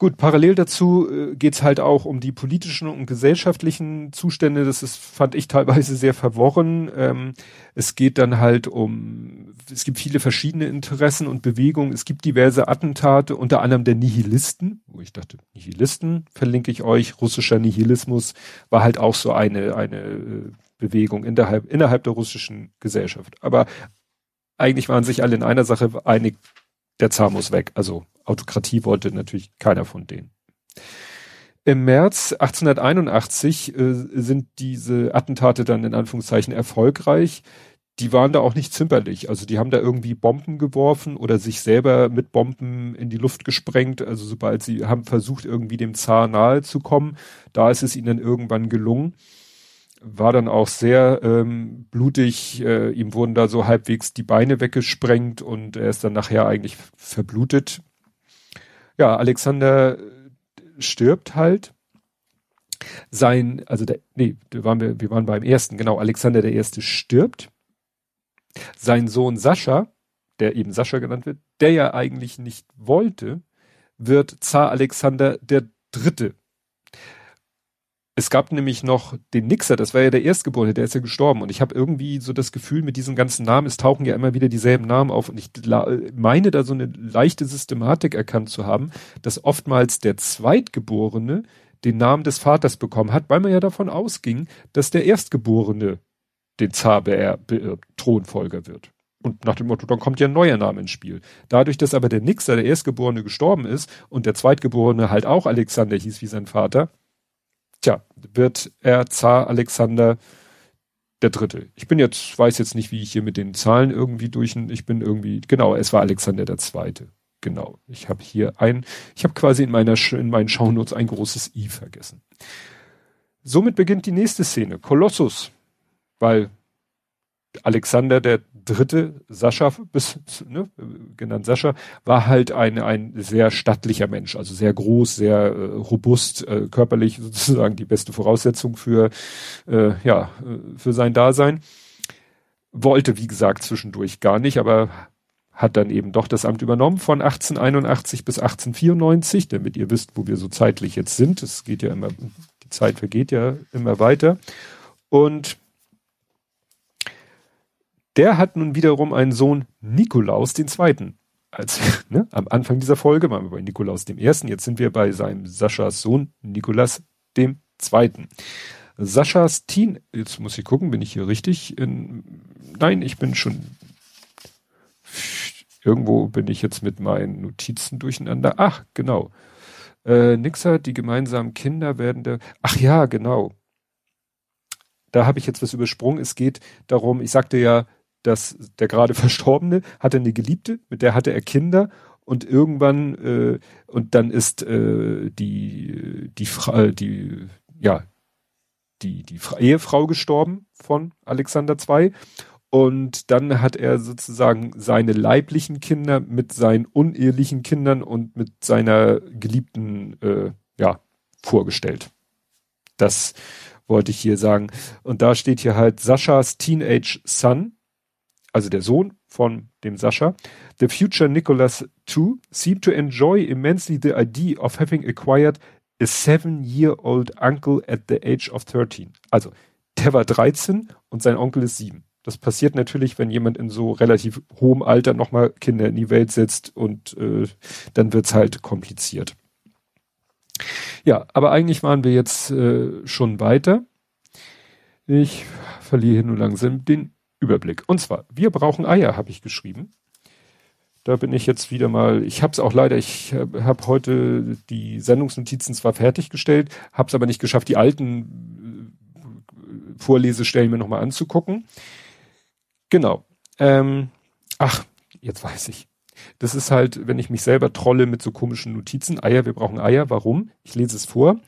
Speaker 1: Gut, parallel dazu äh, geht's halt auch um die politischen und gesellschaftlichen Zustände. Das ist, fand ich teilweise sehr verworren. Ähm, es geht dann halt um, es gibt viele verschiedene Interessen und Bewegungen. Es gibt diverse Attentate, unter anderem der Nihilisten, wo ich dachte, Nihilisten verlinke ich euch. Russischer Nihilismus war halt auch so eine, eine äh, Bewegung innerhalb, innerhalb der russischen Gesellschaft. Aber eigentlich waren sich alle in einer Sache einig, der Zar muss weg. Also Autokratie wollte natürlich keiner von denen. Im März 1881 äh, sind diese Attentate dann in Anführungszeichen erfolgreich. Die waren da auch nicht zimperlich. Also die haben da irgendwie Bomben geworfen oder sich selber mit Bomben in die Luft gesprengt. Also sobald sie haben versucht, irgendwie dem Zar nahe zu kommen, da ist es ihnen dann irgendwann gelungen war dann auch sehr ähm, blutig. Äh, ihm wurden da so halbwegs die Beine weggesprengt und er ist dann nachher eigentlich verblutet. Ja, Alexander äh, stirbt halt. Sein, also der, nee, da waren wir, wir waren beim ersten, genau, Alexander der Erste stirbt. Sein Sohn Sascha, der eben Sascha genannt wird, der ja eigentlich nicht wollte, wird Zar Alexander der Dritte es gab nämlich noch den Nixer, das war ja der Erstgeborene, der ist ja gestorben. Und ich habe irgendwie so das Gefühl, mit diesen ganzen Namen, es tauchen ja immer wieder dieselben Namen auf. Und ich meine da so eine leichte Systematik erkannt zu haben, dass oftmals der Zweitgeborene den Namen des Vaters bekommen hat, weil man ja davon ausging, dass der Erstgeborene den Zar Thronfolger wird. Und nach dem Motto, dann kommt ja ein neuer Name ins Spiel. Dadurch, dass aber der Nixer, der Erstgeborene, gestorben ist und der Zweitgeborene halt auch Alexander hieß wie sein Vater, tja, wird er Zar Alexander der Dritte. Ich bin jetzt, weiß jetzt nicht, wie ich hier mit den Zahlen irgendwie durch, ich bin irgendwie, genau, es war Alexander der Zweite. Genau. Ich habe hier ein, ich habe quasi in meiner, in meinen Shownotes ein großes I vergessen. Somit beginnt die nächste Szene. Kolossus. Weil Alexander der dritte, Sascha, bis, ne, genannt Sascha, war halt ein, ein sehr stattlicher Mensch, also sehr groß, sehr äh, robust, äh, körperlich sozusagen die beste Voraussetzung für, äh, ja, für sein Dasein. Wollte, wie gesagt, zwischendurch gar nicht, aber hat dann eben doch das Amt übernommen von 1881 bis 1894, damit ihr wisst, wo wir so zeitlich jetzt sind. Es geht ja immer, die Zeit vergeht ja immer weiter. Und der hat nun wiederum einen Sohn Nikolaus den Zweiten. Als, [LAUGHS] ne, am Anfang dieser Folge waren wir bei Nikolaus dem Ersten, jetzt sind wir bei seinem Saschas Sohn Nikolas dem Zweiten. Saschas Teen, jetzt muss ich gucken, bin ich hier richtig? In, nein, ich bin schon irgendwo bin ich jetzt mit meinen Notizen durcheinander. Ach, genau. Äh, Nixer, die gemeinsamen Kinder werden der. Ach ja, genau. Da habe ich jetzt was übersprungen. Es geht darum, ich sagte ja, dass der gerade [LAUGHS] Verstorbene hatte eine Geliebte, mit der hatte er Kinder und irgendwann äh, und dann ist äh, die die Frau die ja die die Ehefrau gestorben von Alexander II und dann hat er sozusagen seine leiblichen Kinder mit seinen unehelichen Kindern und mit seiner Geliebten äh, ja vorgestellt. Das wollte ich hier sagen. Und da steht hier halt Saschas Teenage Son also der Sohn von dem Sascha, the future Nicholas II seemed to enjoy immensely the idea of having acquired a seven-year-old uncle at the age of 13. Also, der war 13 und sein Onkel ist sieben. Das passiert natürlich, wenn jemand in so relativ hohem Alter nochmal Kinder in die Welt setzt und äh, dann wird's halt kompliziert. Ja, aber eigentlich waren wir jetzt äh, schon weiter. Ich verliere hier nur langsam den Überblick. Und zwar, wir brauchen Eier, habe ich geschrieben. Da bin ich jetzt wieder mal, ich habe es auch leider, ich habe hab heute die Sendungsnotizen zwar fertiggestellt, habe es aber nicht geschafft, die alten äh, Vorlesestellen mir nochmal anzugucken. Genau. Ähm, ach, jetzt weiß ich. Das ist halt, wenn ich mich selber trolle mit so komischen Notizen. Eier, wir brauchen Eier. Warum? Ich lese es vor.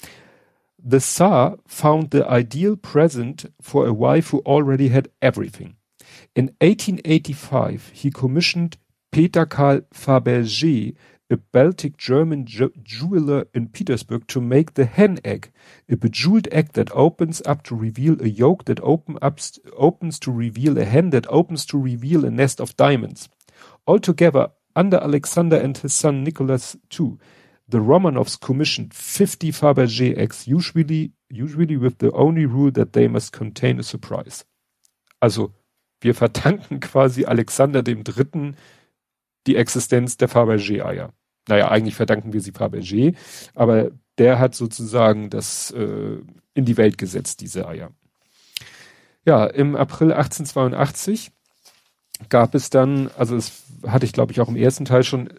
Speaker 1: The Tsar found the ideal present for a wife who already had everything. In 1885 he commissioned Peter Karl Fabergé, a Baltic German jeweler in Petersburg, to make the hen egg, a bejeweled egg that opens up to reveal a yolk that open opens to reveal a hen that opens to reveal a nest of diamonds. Altogether, under Alexander and his son Nicholas II, the Romanovs commissioned 50 Fabergé eggs, usually, usually with the only rule that they must contain a surprise. Also, wir verdanken quasi Alexander dem Dritten die Existenz der Fabergé-Eier. Naja, eigentlich verdanken wir sie Fabergé, aber der hat sozusagen das äh, in die Welt gesetzt, diese Eier. Ja, im April 1882 gab es dann, also es hatte ich glaube ich auch im ersten Teil schon,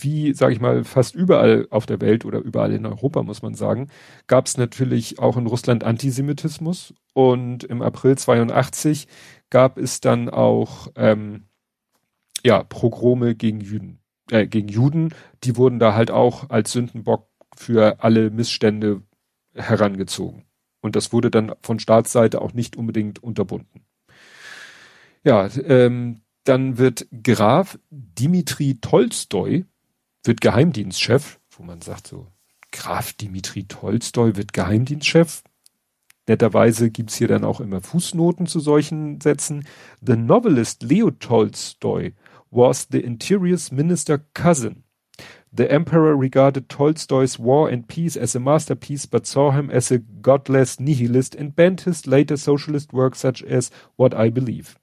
Speaker 1: wie, sage ich mal, fast überall auf der Welt oder überall in Europa, muss man sagen, gab es natürlich auch in Russland Antisemitismus und im April 82 gab es dann auch ähm, ja Progrome gegen Juden, äh, gegen Juden, die wurden da halt auch als Sündenbock für alle Missstände herangezogen. Und das wurde dann von Staatsseite auch nicht unbedingt unterbunden. Ja, ähm, dann wird Graf Dimitri Tolstoi, wird Geheimdienstchef, wo man sagt so, Graf Dimitri Tolstoi wird Geheimdienstchef. Netterweise gibt's hier dann auch immer Fußnoten zu solchen Sätzen. The novelist Leo Tolstoy was the Interior's minister cousin. The emperor regarded Tolstoy's War and Peace as a masterpiece, but saw him as a godless nihilist and banned his later socialist works such as What I Believe.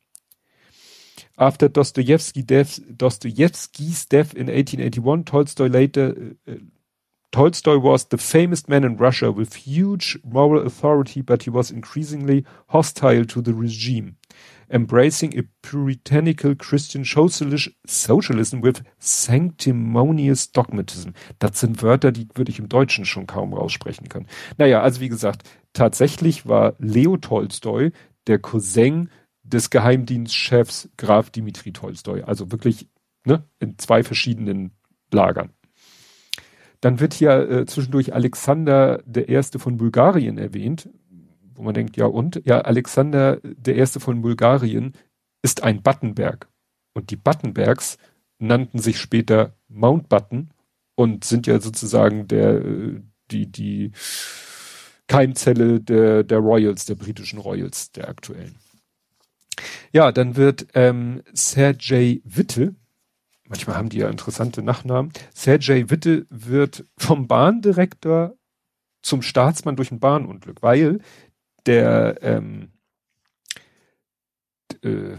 Speaker 1: After Dostoevsky death, Dostoevsky's death in 1881, Tolstoy later uh, Tolstoy was the famous man in Russia with huge moral authority, but he was increasingly hostile to the regime, embracing a puritanical Christian socialism with sanctimonious dogmatism. Das sind Wörter, die würde ich im Deutschen schon kaum raussprechen können. Naja, also wie gesagt, tatsächlich war Leo Tolstoy der Cousin des Geheimdienstchefs Graf Dimitri Tolstoi. Also wirklich ne, in zwei verschiedenen Lagern. Dann wird hier äh, zwischendurch Alexander der Erste von Bulgarien erwähnt, wo man denkt, ja und? Ja, Alexander der Erste von Bulgarien ist ein Battenberg. Und die Battenbergs nannten sich später Mountbatten und sind ja sozusagen der, äh, die, die Keimzelle der, der Royals, der britischen Royals, der aktuellen. Ja, dann wird ähm, Sergei Witte, manchmal haben die ja interessante Nachnamen, Sergei Witte wird vom Bahndirektor zum Staatsmann durch ein Bahnunglück, weil der ähm, äh,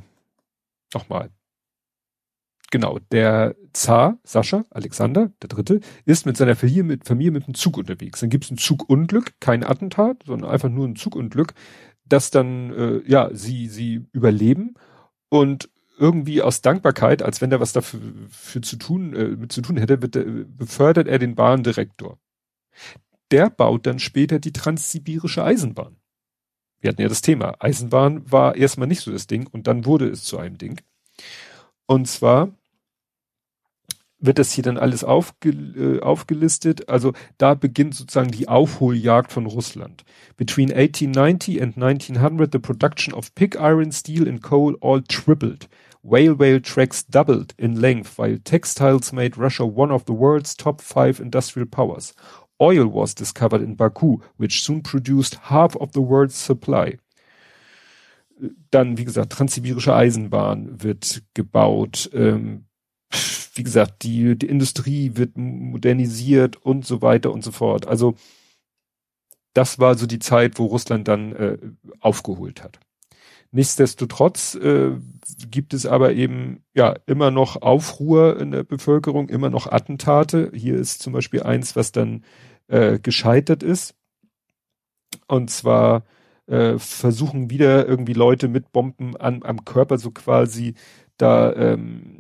Speaker 1: nochmal, genau, der Zar, Sascha, Alexander, der Dritte, ist mit seiner Familie mit, Familie mit dem Zug unterwegs. Dann gibt es ein Zugunglück, kein Attentat, sondern einfach nur ein Zugunglück dass dann, äh, ja, sie, sie überleben und irgendwie aus Dankbarkeit, als wenn er was dafür für zu tun, äh, mit zu tun hätte, wird, äh, befördert er den Bahndirektor. Der baut dann später die transsibirische Eisenbahn. Wir hatten ja das Thema. Eisenbahn war erstmal nicht so das Ding und dann wurde es zu einem Ding. Und zwar wird das hier dann alles aufge, äh, aufgelistet. Also da beginnt sozusagen die Aufholjagd von Russland. Between 1890 and 1900 the production of pig iron, steel and coal all tripled. Railway tracks doubled in length while textiles made Russia one of the world's top five industrial powers. Oil was discovered in Baku, which soon produced half of the world's supply. Dann, wie gesagt, transsibirische Eisenbahn wird gebaut. Ähm, wie gesagt, die, die Industrie wird modernisiert und so weiter und so fort. Also das war so die Zeit, wo Russland dann äh, aufgeholt hat. Nichtsdestotrotz äh, gibt es aber eben ja immer noch Aufruhr in der Bevölkerung, immer noch Attentate. Hier ist zum Beispiel eins, was dann äh, gescheitert ist. Und zwar äh, versuchen wieder irgendwie Leute mit Bomben an, am Körper so quasi da ähm,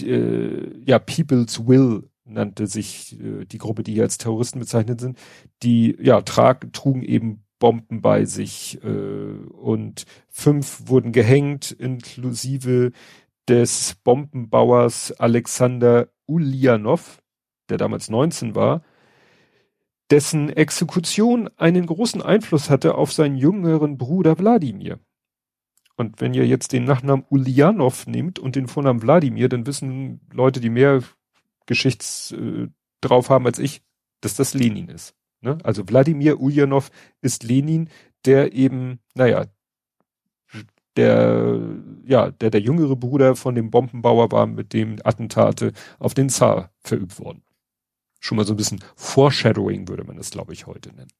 Speaker 1: äh, ja, People's Will nannte sich äh, die Gruppe, die hier als Terroristen bezeichnet sind, die ja trag, trugen eben Bomben bei sich äh, und fünf wurden gehängt, inklusive des Bombenbauers Alexander Ulyanov, der damals 19 war, dessen Exekution einen großen Einfluss hatte auf seinen jüngeren Bruder Wladimir. Und wenn ihr jetzt den Nachnamen Ulyanov nehmt und den Vornamen Wladimir, dann wissen Leute, die mehr Geschichts äh, drauf haben als ich, dass das Lenin ist. Ne? Also Wladimir Ulyanov ist Lenin, der eben, naja, der, ja, der der jüngere Bruder von dem Bombenbauer war, mit dem Attentate auf den Zar verübt wurden. schon mal so ein bisschen Foreshadowing würde man das, glaube ich, heute nennen.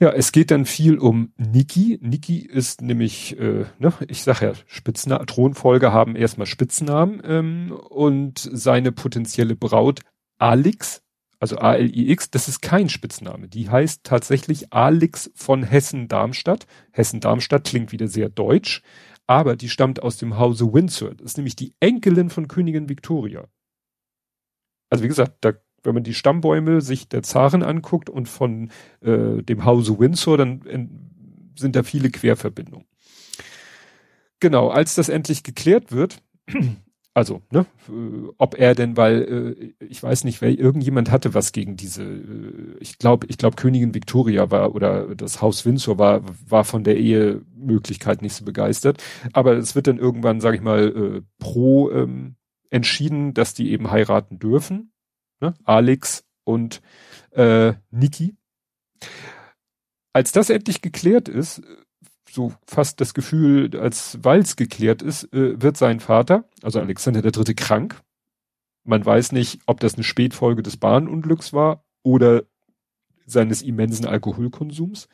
Speaker 1: Ja, es geht dann viel um Niki. Niki ist nämlich, äh, ne, ich sag ja, Spitznamen, Thronfolger haben erstmal Spitznamen ähm, und seine potenzielle Braut Alix, also A-L-I-X, das ist kein Spitzname. Die heißt tatsächlich Alix von Hessen-Darmstadt. Hessen-Darmstadt klingt wieder sehr deutsch, aber die stammt aus dem Hause Windsor. Das ist nämlich die Enkelin von Königin Victoria. Also wie gesagt, da wenn man die Stammbäume sich der Zaren anguckt und von äh, dem Hause Windsor, dann in, sind da viele Querverbindungen. Genau, als das endlich geklärt wird, [CLEARS THROAT] also, ne, äh, ob er denn, weil äh, ich weiß nicht, wer irgendjemand hatte was gegen diese, äh, ich glaube, ich glaube Königin Victoria war oder das Haus Windsor war war von der Ehemöglichkeit nicht so begeistert, aber es wird dann irgendwann, sage ich mal, äh, pro ähm, entschieden, dass die eben heiraten dürfen ne? Alex und äh, Niki. Als das endlich geklärt ist, so fast das Gefühl, als weil es geklärt ist, äh, wird sein Vater, also Alexander der Dritte, krank. Man weiß nicht, ob das eine Spätfolge des Bahnunglücks war oder seines immensen Alkoholkonsums.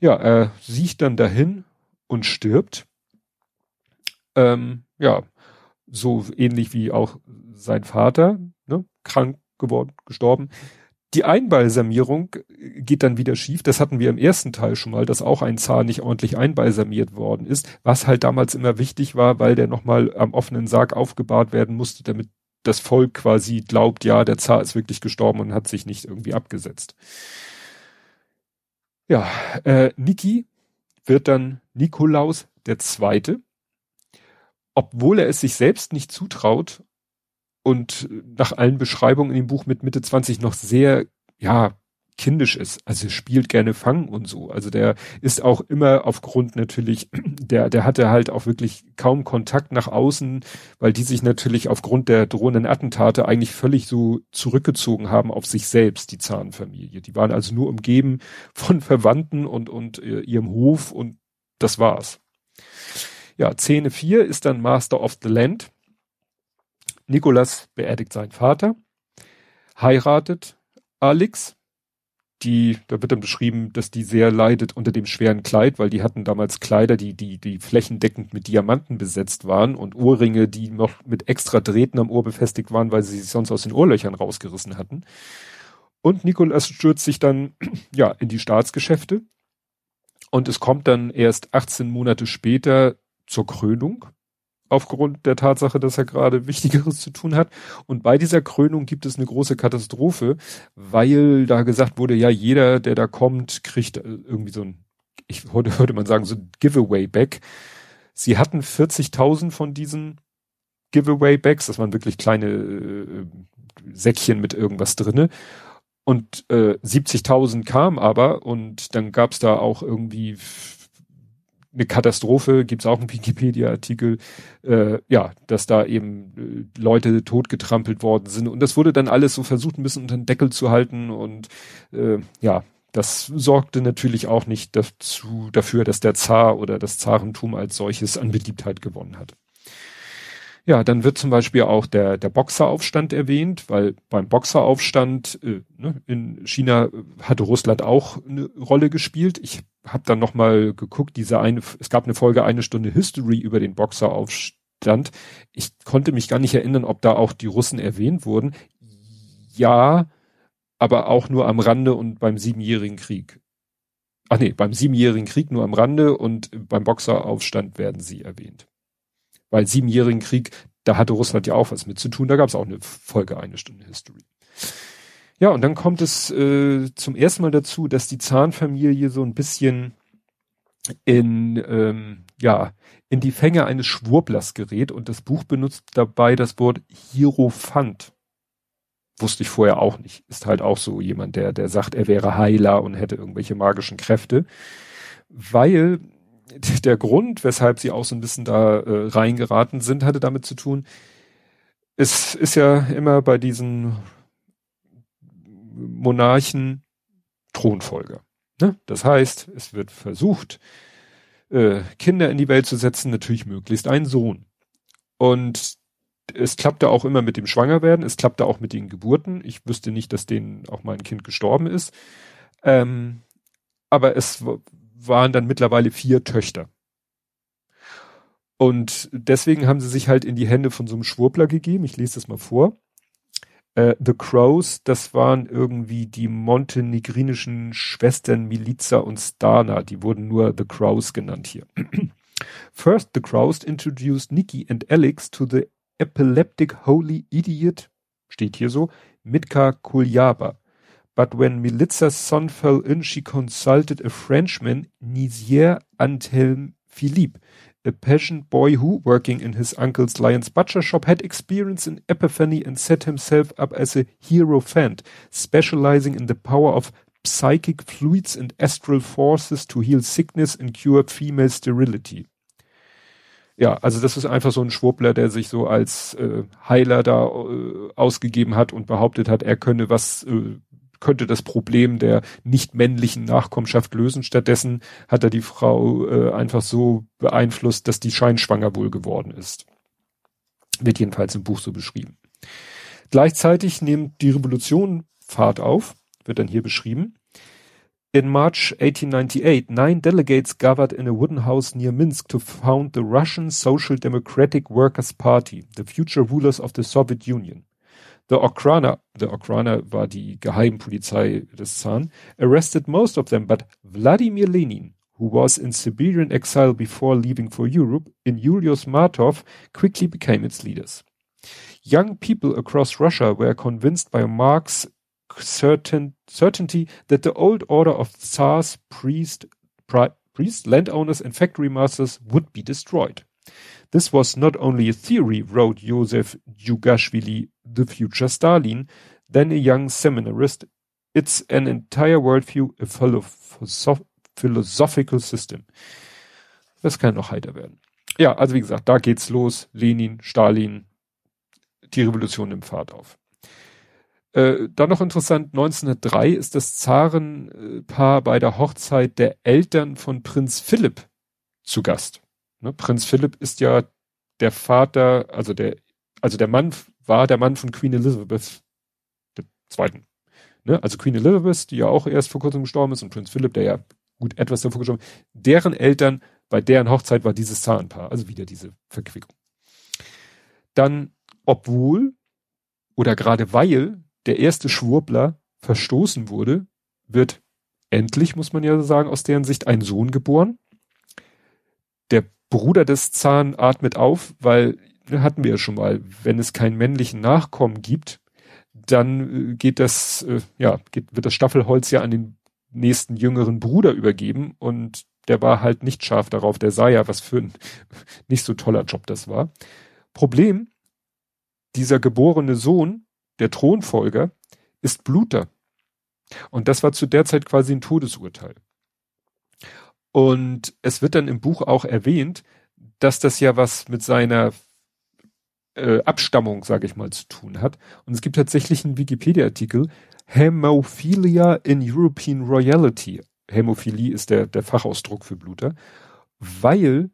Speaker 1: Ja, er sieht dann dahin und stirbt. Ähm, ja, so ähnlich wie auch sein Vater, krank geworden, gestorben. Die Einbalsamierung geht dann wieder schief. Das hatten wir im ersten Teil schon mal, dass auch ein Zahn nicht ordentlich einbalsamiert worden ist, was halt damals immer wichtig war, weil der nochmal am offenen Sarg aufgebahrt werden musste, damit das Volk quasi glaubt, ja, der Zar ist wirklich gestorben und hat sich nicht irgendwie abgesetzt. Ja, äh, Niki wird dann Nikolaus der Zweite, obwohl er es sich selbst nicht zutraut und nach allen Beschreibungen in dem Buch mit Mitte 20 noch sehr, ja, kindisch ist. Also spielt gerne Fang und so. Also der ist auch immer aufgrund natürlich, [CLEARS THROAT] der, der hatte halt auch wirklich kaum Kontakt nach außen, weil die sich natürlich aufgrund der drohenden Attentate eigentlich völlig so zurückgezogen haben auf sich selbst, die Zahnfamilie. Die waren also nur umgeben von Verwandten und, und äh, ihrem Hof und das war's. Ja, Szene 4 ist dann Master of the Land. Nikolas beerdigt seinen Vater, heiratet Alex, die, da wird dann beschrieben, dass die sehr leidet unter dem schweren Kleid, weil die hatten damals Kleider, die, die, die flächendeckend mit Diamanten besetzt waren und Ohrringe, die noch mit extra Drähten am Ohr befestigt waren, weil sie sich sonst aus den Ohrlöchern rausgerissen hatten. Und Nikolas stürzt sich dann, [CLEARS THROAT] ja, in die Staatsgeschäfte. Und es kommt dann erst 18 Monate später zur Krönung aufgrund der Tatsache, dass er gerade Wichtigeres zu tun hat. Und bei dieser Krönung gibt es eine große Katastrophe, weil da gesagt wurde, ja, jeder, der da kommt, kriegt äh, irgendwie so ein, ich heute würde man sagen, so ein Giveaway-Back. Sie hatten 40.000 von diesen Giveaway-Backs, das waren wirklich kleine äh, Säckchen mit irgendwas drinne. Und äh, 70.000 kam aber und dann gab's da auch irgendwie eine Katastrophe, gibt's auch einen Wikipedia-Artikel, äh, ja, dass da eben äh, Leute totgetrampelt worden sind. Und das wurde dann alles so versucht, ein bisschen unter den Deckel zu halten. Und äh, ja, das sorgte natürlich auch nicht dazu, dafür, dass der Zar oder das Zarentum als solches an Beliebtheit gewonnen hat. Ja, dann wird zum Beispiel auch der, der Boxeraufstand erwähnt, weil beim Boxeraufstand äh, ne, in China hatte Russland auch eine Rolle gespielt. Ich habe dann nochmal geguckt, diese eine, es gab eine Folge eine Stunde History über den Boxeraufstand. Ich konnte mich gar nicht erinnern, ob da auch die Russen erwähnt wurden. Ja, aber auch nur am Rande und beim Siebenjährigen Krieg. Ach nee, beim Siebenjährigen Krieg nur am Rande und beim Boxeraufstand werden sie erwähnt. Weil Siebenjährigen Krieg, da hatte Russland ja auch was mit zu tun, da gab es auch eine Folge eine Stunde History. Ja, und dann kommt es äh, zum ersten Mal dazu, dass die Zahnfamilie so ein bisschen in, ähm, ja, in die Fänge eines Schwurblers gerät und das Buch benutzt dabei das Wort Hierophant. Wusste ich vorher auch nicht. Ist halt auch so jemand, der, der sagt, er wäre Heiler und hätte irgendwelche magischen Kräfte. Weil [LAUGHS] der Grund, weshalb sie auch so ein bisschen da äh, reingeraten sind, hatte damit zu tun, es ist ja immer bei diesen Monarchen Thronfolger. Ne? Das heißt, es wird versucht, äh, Kinder in die Welt zu setzen, natürlich möglichst ein Sohn. Und es klappte auch immer mit dem Schwangerwerden, es klappte auch mit den Geburten. Ich wüsste nicht, dass denen auch mal ein Kind gestorben ist. Ähm, aber es waren dann mittlerweile vier Töchter. Und deswegen haben sie sich halt in die Hände von so einem Schwurbler gegeben. Ich lese das mal vor. Äh, The Crows, das waren irgendwie die montenegrinischen Schwestern Miliza und Stana. Die wurden nur The Crows genannt hier. [CLEARS THROAT] First, the Crows introduced Nikki and Alex to the epileptic holy idiot, steht hier so, Mitka Kuljaba. But when Miliza's son fell in, she consulted a Frenchman, Nizier Antelme Philippe, a peasant boy who, working in his uncle's lion's butcher shop, had experience in epiphany and set himself up as a hierophant, specializing in the power of psychic fluids and astral forces to heal sickness and cure female sterility. Ja, also das ist einfach so ein Schwurbler, der sich so als äh, Heiler da äh, ausgegeben hat und behauptet hat, er könne was äh, könnte das Problem der nicht männlichen Nachkommenschaft lösen. Stattdessen hat er die Frau äh, einfach so beeinflusst, dass die scheinschwanger wohl geworden ist. Wird jedenfalls im Buch so beschrieben. Gleichzeitig nimmt die Revolution Fahrt auf, wird dann hier beschrieben. In March 1898, nine delegates gathered in a wooden house near Minsk to found the Russian Social Democratic Workers' Party, the future rulers of the Soviet Union. The Okhrana, the Okhrana war die Geheimpolizei des Zaren, arrested most of them, but Vladimir Lenin, who was in Siberian exile before leaving for Europe, in Julius Martov, quickly became its leaders. Young people across Russia were convinced by Marx certain, certainty that the old order of Tsars, priest, pri, priests, landowners, and factory masters would be destroyed. This was not only a theory, wrote Joseph Jugashvili, the future Stalin, then a young seminarist. It's an entire worldview, a philosophical system. Das kann noch heiter werden. Ja, also wie gesagt, da geht's los. Lenin, Stalin, die Revolution nimmt Fahrt auf. Äh, dann noch interessant, 1903 ist das Zarenpaar bei der Hochzeit der Eltern von Prinz Philipp zu Gast. Ne? Prinz Philipp ist ja der Vater, also der, also der Mann war der Mann von Queen Elizabeth II. Ne? Also Queen Elizabeth, die ja auch erst vor kurzem gestorben ist, und Prinz Philipp, der ja gut etwas davor gestorben ist, deren Eltern, bei deren Hochzeit war dieses Zahnpaar, also wieder diese Verquickung. Dann, obwohl oder gerade weil der erste Schwurbler verstoßen wurde, wird endlich, muss man ja sagen, aus deren Sicht ein Sohn geboren. Der Bruder des Zahn atmet auf, weil, hatten wir ja schon mal, wenn es keinen männlichen Nachkommen gibt, dann äh, geht das, äh, ja, geht, wird das Staffelholz ja an den nächsten jüngeren Bruder übergeben und der war halt nicht scharf darauf, der sah ja, was für ein [LAUGHS] nicht so toller Job das war. Problem, dieser geborene Sohn, der Thronfolger, ist Bluter. Und das war zu der Zeit quasi ein Todesurteil. Und es wird dann im Buch auch erwähnt, dass das ja was mit seiner äh, Abstammung, sage ich mal, zu tun hat. Und es gibt tatsächlich einen Wikipedia-Artikel, Hämophilia in European Royalty. Hämophilie ist der, der Fachausdruck für Bluter, weil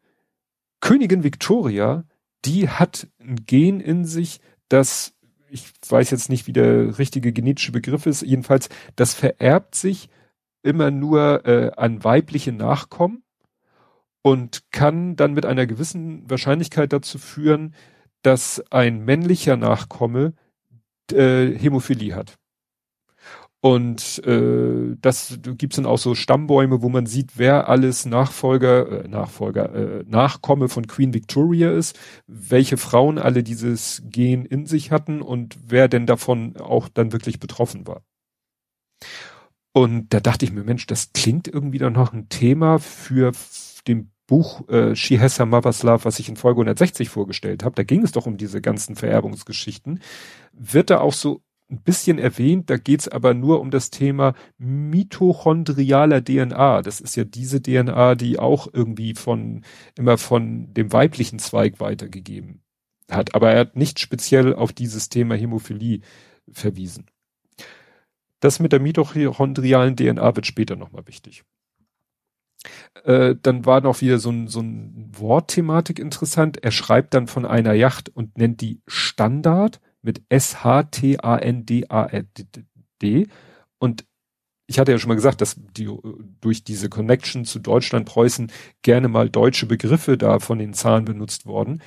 Speaker 1: Königin Victoria, die hat ein Gen in sich, das, ich weiß jetzt nicht, wie der richtige genetische Begriff ist, jedenfalls, das vererbt sich immer nur äh, an weibliche Nachkommen und kann dann mit einer gewissen Wahrscheinlichkeit dazu führen, dass ein männlicher Nachkomme äh, Hämophilie hat. Und äh, das gibt's dann auch so Stammbäume, wo man sieht, wer alles Nachfolger, äh, Nachfolger, äh, Nachkomme von Queen Victoria ist, welche Frauen alle dieses Gen in sich hatten und wer denn davon auch dann wirklich betroffen war. Und da dachte ich mir, Mensch, das klingt irgendwie dann noch ein Thema für den Buch äh, She Has Her Mother's Love, was ich in Folge 160 vorgestellt habe. Da ging es doch um diese ganzen Vererbungsgeschichten. Wird da auch so ein bisschen erwähnt, da geht's aber nur um das Thema mitochondrialer DNA. Das ist ja diese DNA, die auch irgendwie von immer von dem weiblichen Zweig weitergegeben hat. Aber er hat nicht speziell auf dieses Thema Hämophilie verwiesen. Das mit der mitochondrialen DNA wird später nochmal wichtig. Äh, dann war noch wieder so ein, so ein Wortthematik interessant. Er schreibt dann von einer Yacht und nennt die Standard mit S-H-T-A-N-D-A-D. Und ich hatte ja schon mal gesagt, dass die durch diese Connection zu Deutschland, Preußen gerne mal deutsche Begriffe da von den Zahlen benutzt worden.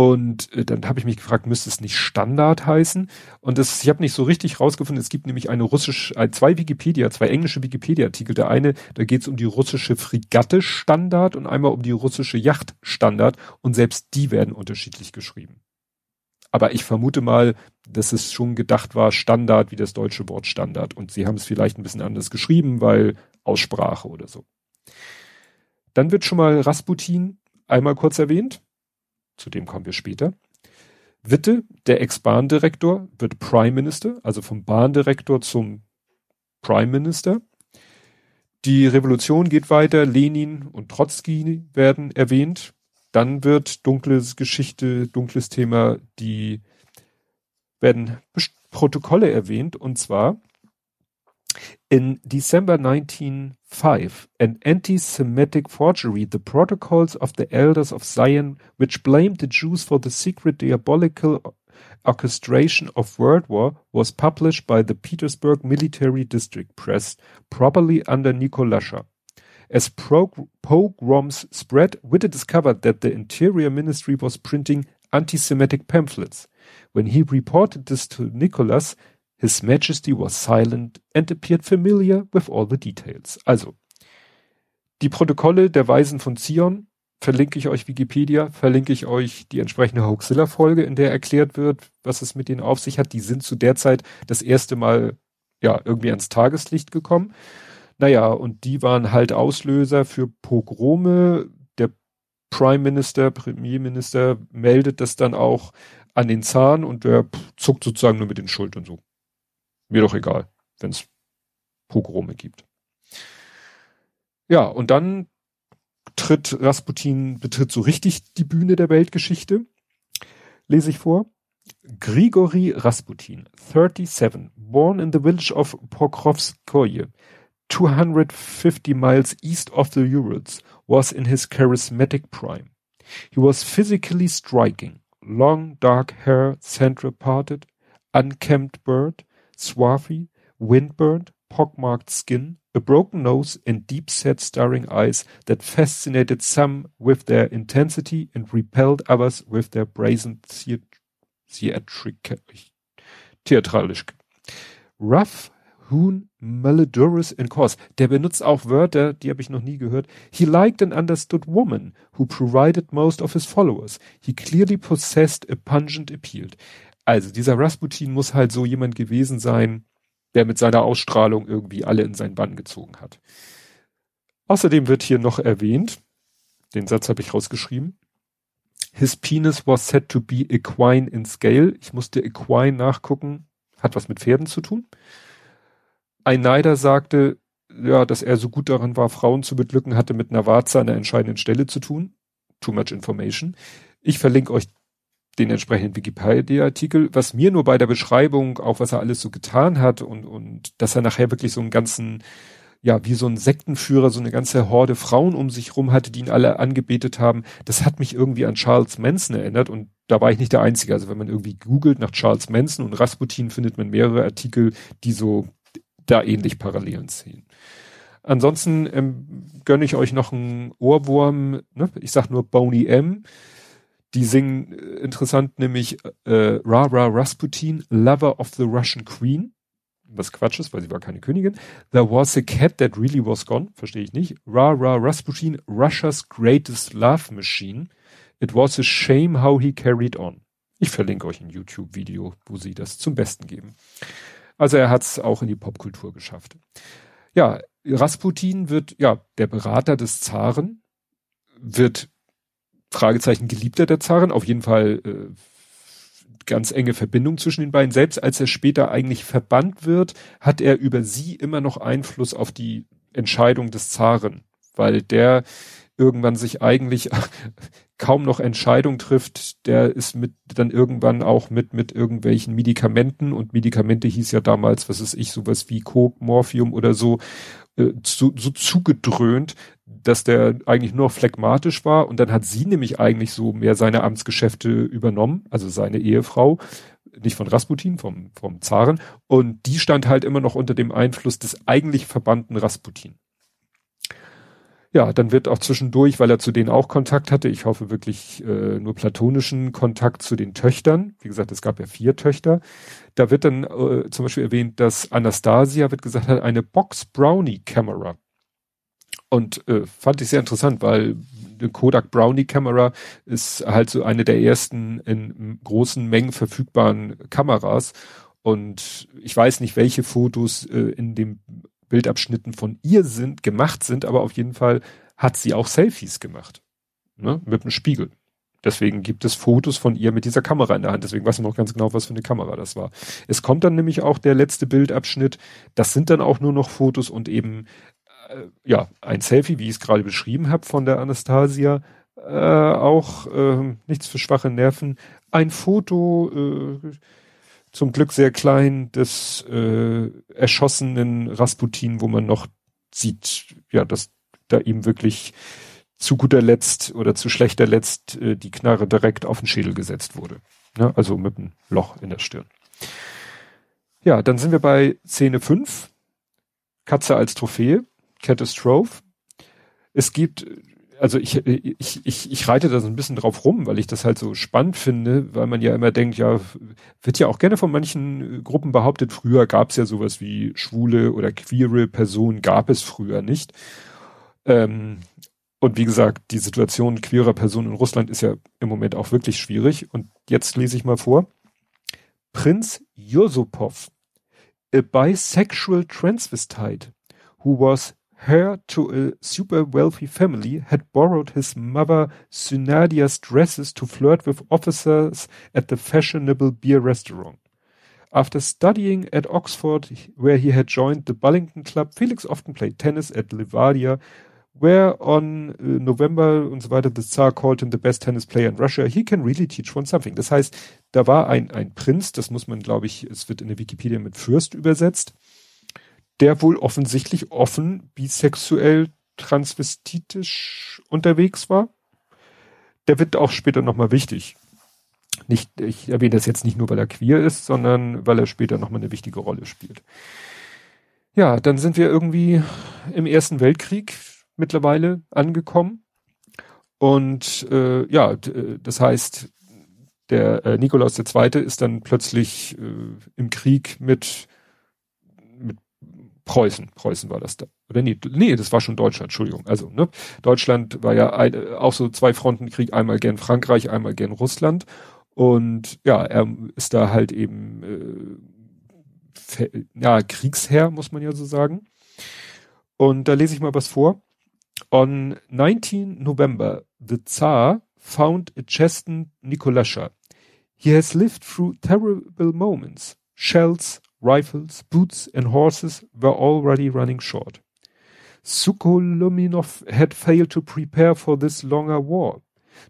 Speaker 1: Und äh, dann habe ich mich gefragt, müsste es nicht Standard heißen? Und das, ich habe nicht so richtig rausgefunden. Es gibt nämlich eine russische, äh, zwei Wikipedia, zwei englische Wikipedia-Artikel. Der eine, da geht es um die russische Fregatte Standard und einmal um die russische Yacht Standard. Und selbst die werden unterschiedlich geschrieben. Aber ich vermute mal, dass es schon gedacht war, Standard wie das deutsche Wort Standard. Und sie haben es vielleicht ein bisschen anders geschrieben, weil Aussprache oder so. Dann wird schon mal Rasputin einmal kurz erwähnt zu dem kommen wir später. Witte, der Ex-Bahndirektor, wird Prime Minister, also vom Bahndirektor zum Prime Minister. Die Revolution geht weiter, Lenin und Trotzki werden erwähnt. Dann wird dunkles Geschichte, dunkles Thema, die werden Protokolle erwähnt und zwar in December 1905, an anti-Semitic forgery, the Protocols of the Elders of Zion, which blamed the Jews for the secret diabolical orchestration of world war, was published by the Petersburg Military District Press, probably under Nikolasha. As pogroms spread, Witte discovered that the Interior Ministry was printing anti-Semitic pamphlets. When he reported this to Nicholas, His Majesty was silent and appeared familiar with all the details. Also, die Protokolle der Weisen von Zion verlinke ich euch Wikipedia, verlinke ich euch die entsprechende Hoaxilla-Folge, in der erklärt wird, was es mit denen auf sich hat. Die sind zu der Zeit das erste Mal, ja, irgendwie ans Tageslicht gekommen. Naja, und die waren halt Auslöser für Pogrome. Der Prime Minister, Premierminister meldet das dann auch an den Zahn und der zuckt sozusagen nur mit den Schultern so. Mir doch egal, wenn es Pogrome gibt. Ja, und dann tritt Rasputin, betritt so richtig die Bühne der Weltgeschichte. Lese ich vor. Grigori Rasputin, 37, born in the village of Pokrovskoye, 250 miles east of the Urals, was in his charismatic prime. He was physically striking, long dark hair center parted, unkempt beard, swarthy, windburned, pockmarked skin, a broken nose, and deep-set staring eyes that fascinated some with their intensity and repelled others with their brazen theatric theatralisch. Rough, Hoon, malodorous and coarse. Der benutzt auch Wörter, die habe ich noch nie gehört. He liked and understood woman, who provided most of his followers. He clearly possessed a pungent appeal. Also dieser Rasputin muss halt so jemand gewesen sein, der mit seiner Ausstrahlung irgendwie alle in seinen Bann gezogen hat. Außerdem wird hier noch erwähnt, den Satz habe ich rausgeschrieben, His penis was said to be equine in scale. Ich musste equine nachgucken, hat was mit Pferden zu tun. Ein Neider sagte, ja, dass er so gut daran war, Frauen zu beglücken, hatte mit einer Warze an der entscheidenden Stelle zu tun. Too much information. Ich verlinke euch den entsprechenden Wikipedia-Artikel, was mir nur bei der Beschreibung, auch was er alles so getan hat und, und dass er nachher wirklich so einen ganzen, ja, wie so ein Sektenführer, so eine ganze Horde Frauen um sich rum hatte, die ihn alle angebetet haben, das hat mich irgendwie an Charles Manson erinnert und da war ich nicht der Einzige. Also wenn man irgendwie googelt nach Charles Manson und Rasputin, findet man mehrere Artikel, die so da ähnlich Parallelen sehen. Ansonsten ähm, gönne ich euch noch einen Ohrwurm, ne? ich sag nur Boney M., die singen äh, interessant, nämlich äh, Rara Rasputin, Lover of the Russian Queen. Was Quatsch ist, weil sie war keine Königin. There was a cat that really was gone. Verstehe ich nicht. Rara Rasputin, Russia's greatest love machine. It was a shame how he carried on. Ich verlinke euch ein YouTube-Video, wo sie das zum Besten geben. Also er hat es auch in die Popkultur geschafft. Ja, Rasputin wird, ja, der Berater des Zaren, wird Fragezeichen Geliebter der Zarin, auf jeden Fall äh, ganz enge Verbindung zwischen den beiden. Selbst als er später eigentlich verbannt wird, hat er über sie immer noch Einfluss auf die Entscheidung des Zaren, weil der irgendwann sich eigentlich [LAUGHS] kaum noch Entscheidung trifft, der ist mit dann irgendwann auch mit mit irgendwelchen Medikamenten und Medikamente hieß ja damals, was ist ich, sowas wie Coke, Morphium oder so, äh, so, so zugedröhnt, dass der eigentlich nur phlegmatisch war und dann hat sie nämlich eigentlich so mehr seine Amtsgeschäfte übernommen, also seine Ehefrau, nicht von Rasputin, vom, vom Zaren und die stand halt immer noch unter dem Einfluss des eigentlich verbannten Rasputin. Ja, dann wird auch zwischendurch, weil er zu denen auch Kontakt hatte, ich hoffe wirklich äh, nur platonischen Kontakt zu den Töchtern. Wie gesagt, es gab ja vier Töchter. Da wird dann äh, zum Beispiel erwähnt, dass Anastasia, wird gesagt, hat eine Box Brownie Camera. Und äh, fand ich sehr interessant, weil eine Kodak Brownie Kamera ist halt so eine der ersten in großen Mengen verfügbaren Kameras. Und ich weiß nicht, welche Fotos äh, in dem Bildabschnitten von ihr sind, gemacht sind, aber auf jeden Fall hat sie auch Selfies gemacht. Ne, mit dem Spiegel. Deswegen gibt es Fotos von ihr mit dieser Kamera in der Hand. Deswegen weiß man noch ganz genau, was für eine Kamera das war. Es kommt dann nämlich auch der letzte Bildabschnitt. Das sind dann auch nur noch Fotos und eben ja ein Selfie, wie ich es gerade beschrieben habe von der Anastasia. Äh, auch äh, nichts für schwache Nerven. Ein Foto äh, zum Glück sehr klein des äh, erschossenen Rasputin, wo man noch sieht, ja, dass da ihm wirklich zu guter Letzt oder zu schlechter Letzt äh, die Knarre direkt auf den Schädel gesetzt wurde. Ja, also mit einem Loch in der Stirn. Ja, dann sind wir bei Szene 5. Katze als Trophäe, Catastrophe. Es gibt also ich, ich, ich, ich reite da so ein bisschen drauf rum, weil ich das halt so spannend finde, weil man ja immer denkt, ja, wird ja auch gerne von manchen Gruppen behauptet, früher gab es ja sowas wie schwule oder queere Personen, gab es früher nicht. Ähm, und wie gesagt, die Situation queerer Personen in Russland ist ja im Moment auch wirklich schwierig. Und jetzt lese ich mal vor. Prinz Yusupov, a bisexual transvestite, who was heir to a super wealthy family, had borrowed his mother Synadia's dresses to flirt with officers at the fashionable beer restaurant. After studying at Oxford, where he had joined the Bullington Club, Felix often played tennis at Livadia, where on uh, November und so weiter the Tsar called him the best tennis player in Russia. He can really teach one something. Das heißt, da war ein, ein Prinz, das muss man, glaube ich, es wird in der Wikipedia mit Fürst übersetzt, der wohl offensichtlich offen bisexuell transvestitisch unterwegs war. Der wird auch später nochmal wichtig. Nicht, ich erwähne das jetzt nicht nur, weil er queer ist, sondern weil er später nochmal eine wichtige Rolle spielt. Ja, dann sind wir irgendwie im Ersten Weltkrieg mittlerweile angekommen. Und äh, ja, das heißt, der äh, Nikolaus II. ist dann plötzlich äh, im Krieg mit Preußen, Preußen war das da. Oder nee, nee, das war schon Deutschland, Entschuldigung. Also, ne, Deutschland war ja ein, auch so zwei Frontenkrieg, einmal gern Frankreich, einmal gern Russland. Und ja, er ist da halt eben äh, ja, Kriegsherr, muss man ja so sagen. Und da lese ich mal was vor. On 19 November, the Tsar found a Cheston Nikolasha. He has lived through terrible moments. Shells, rifles, boots, and horses were already running short. Sukoluminov had failed to prepare for this longer war.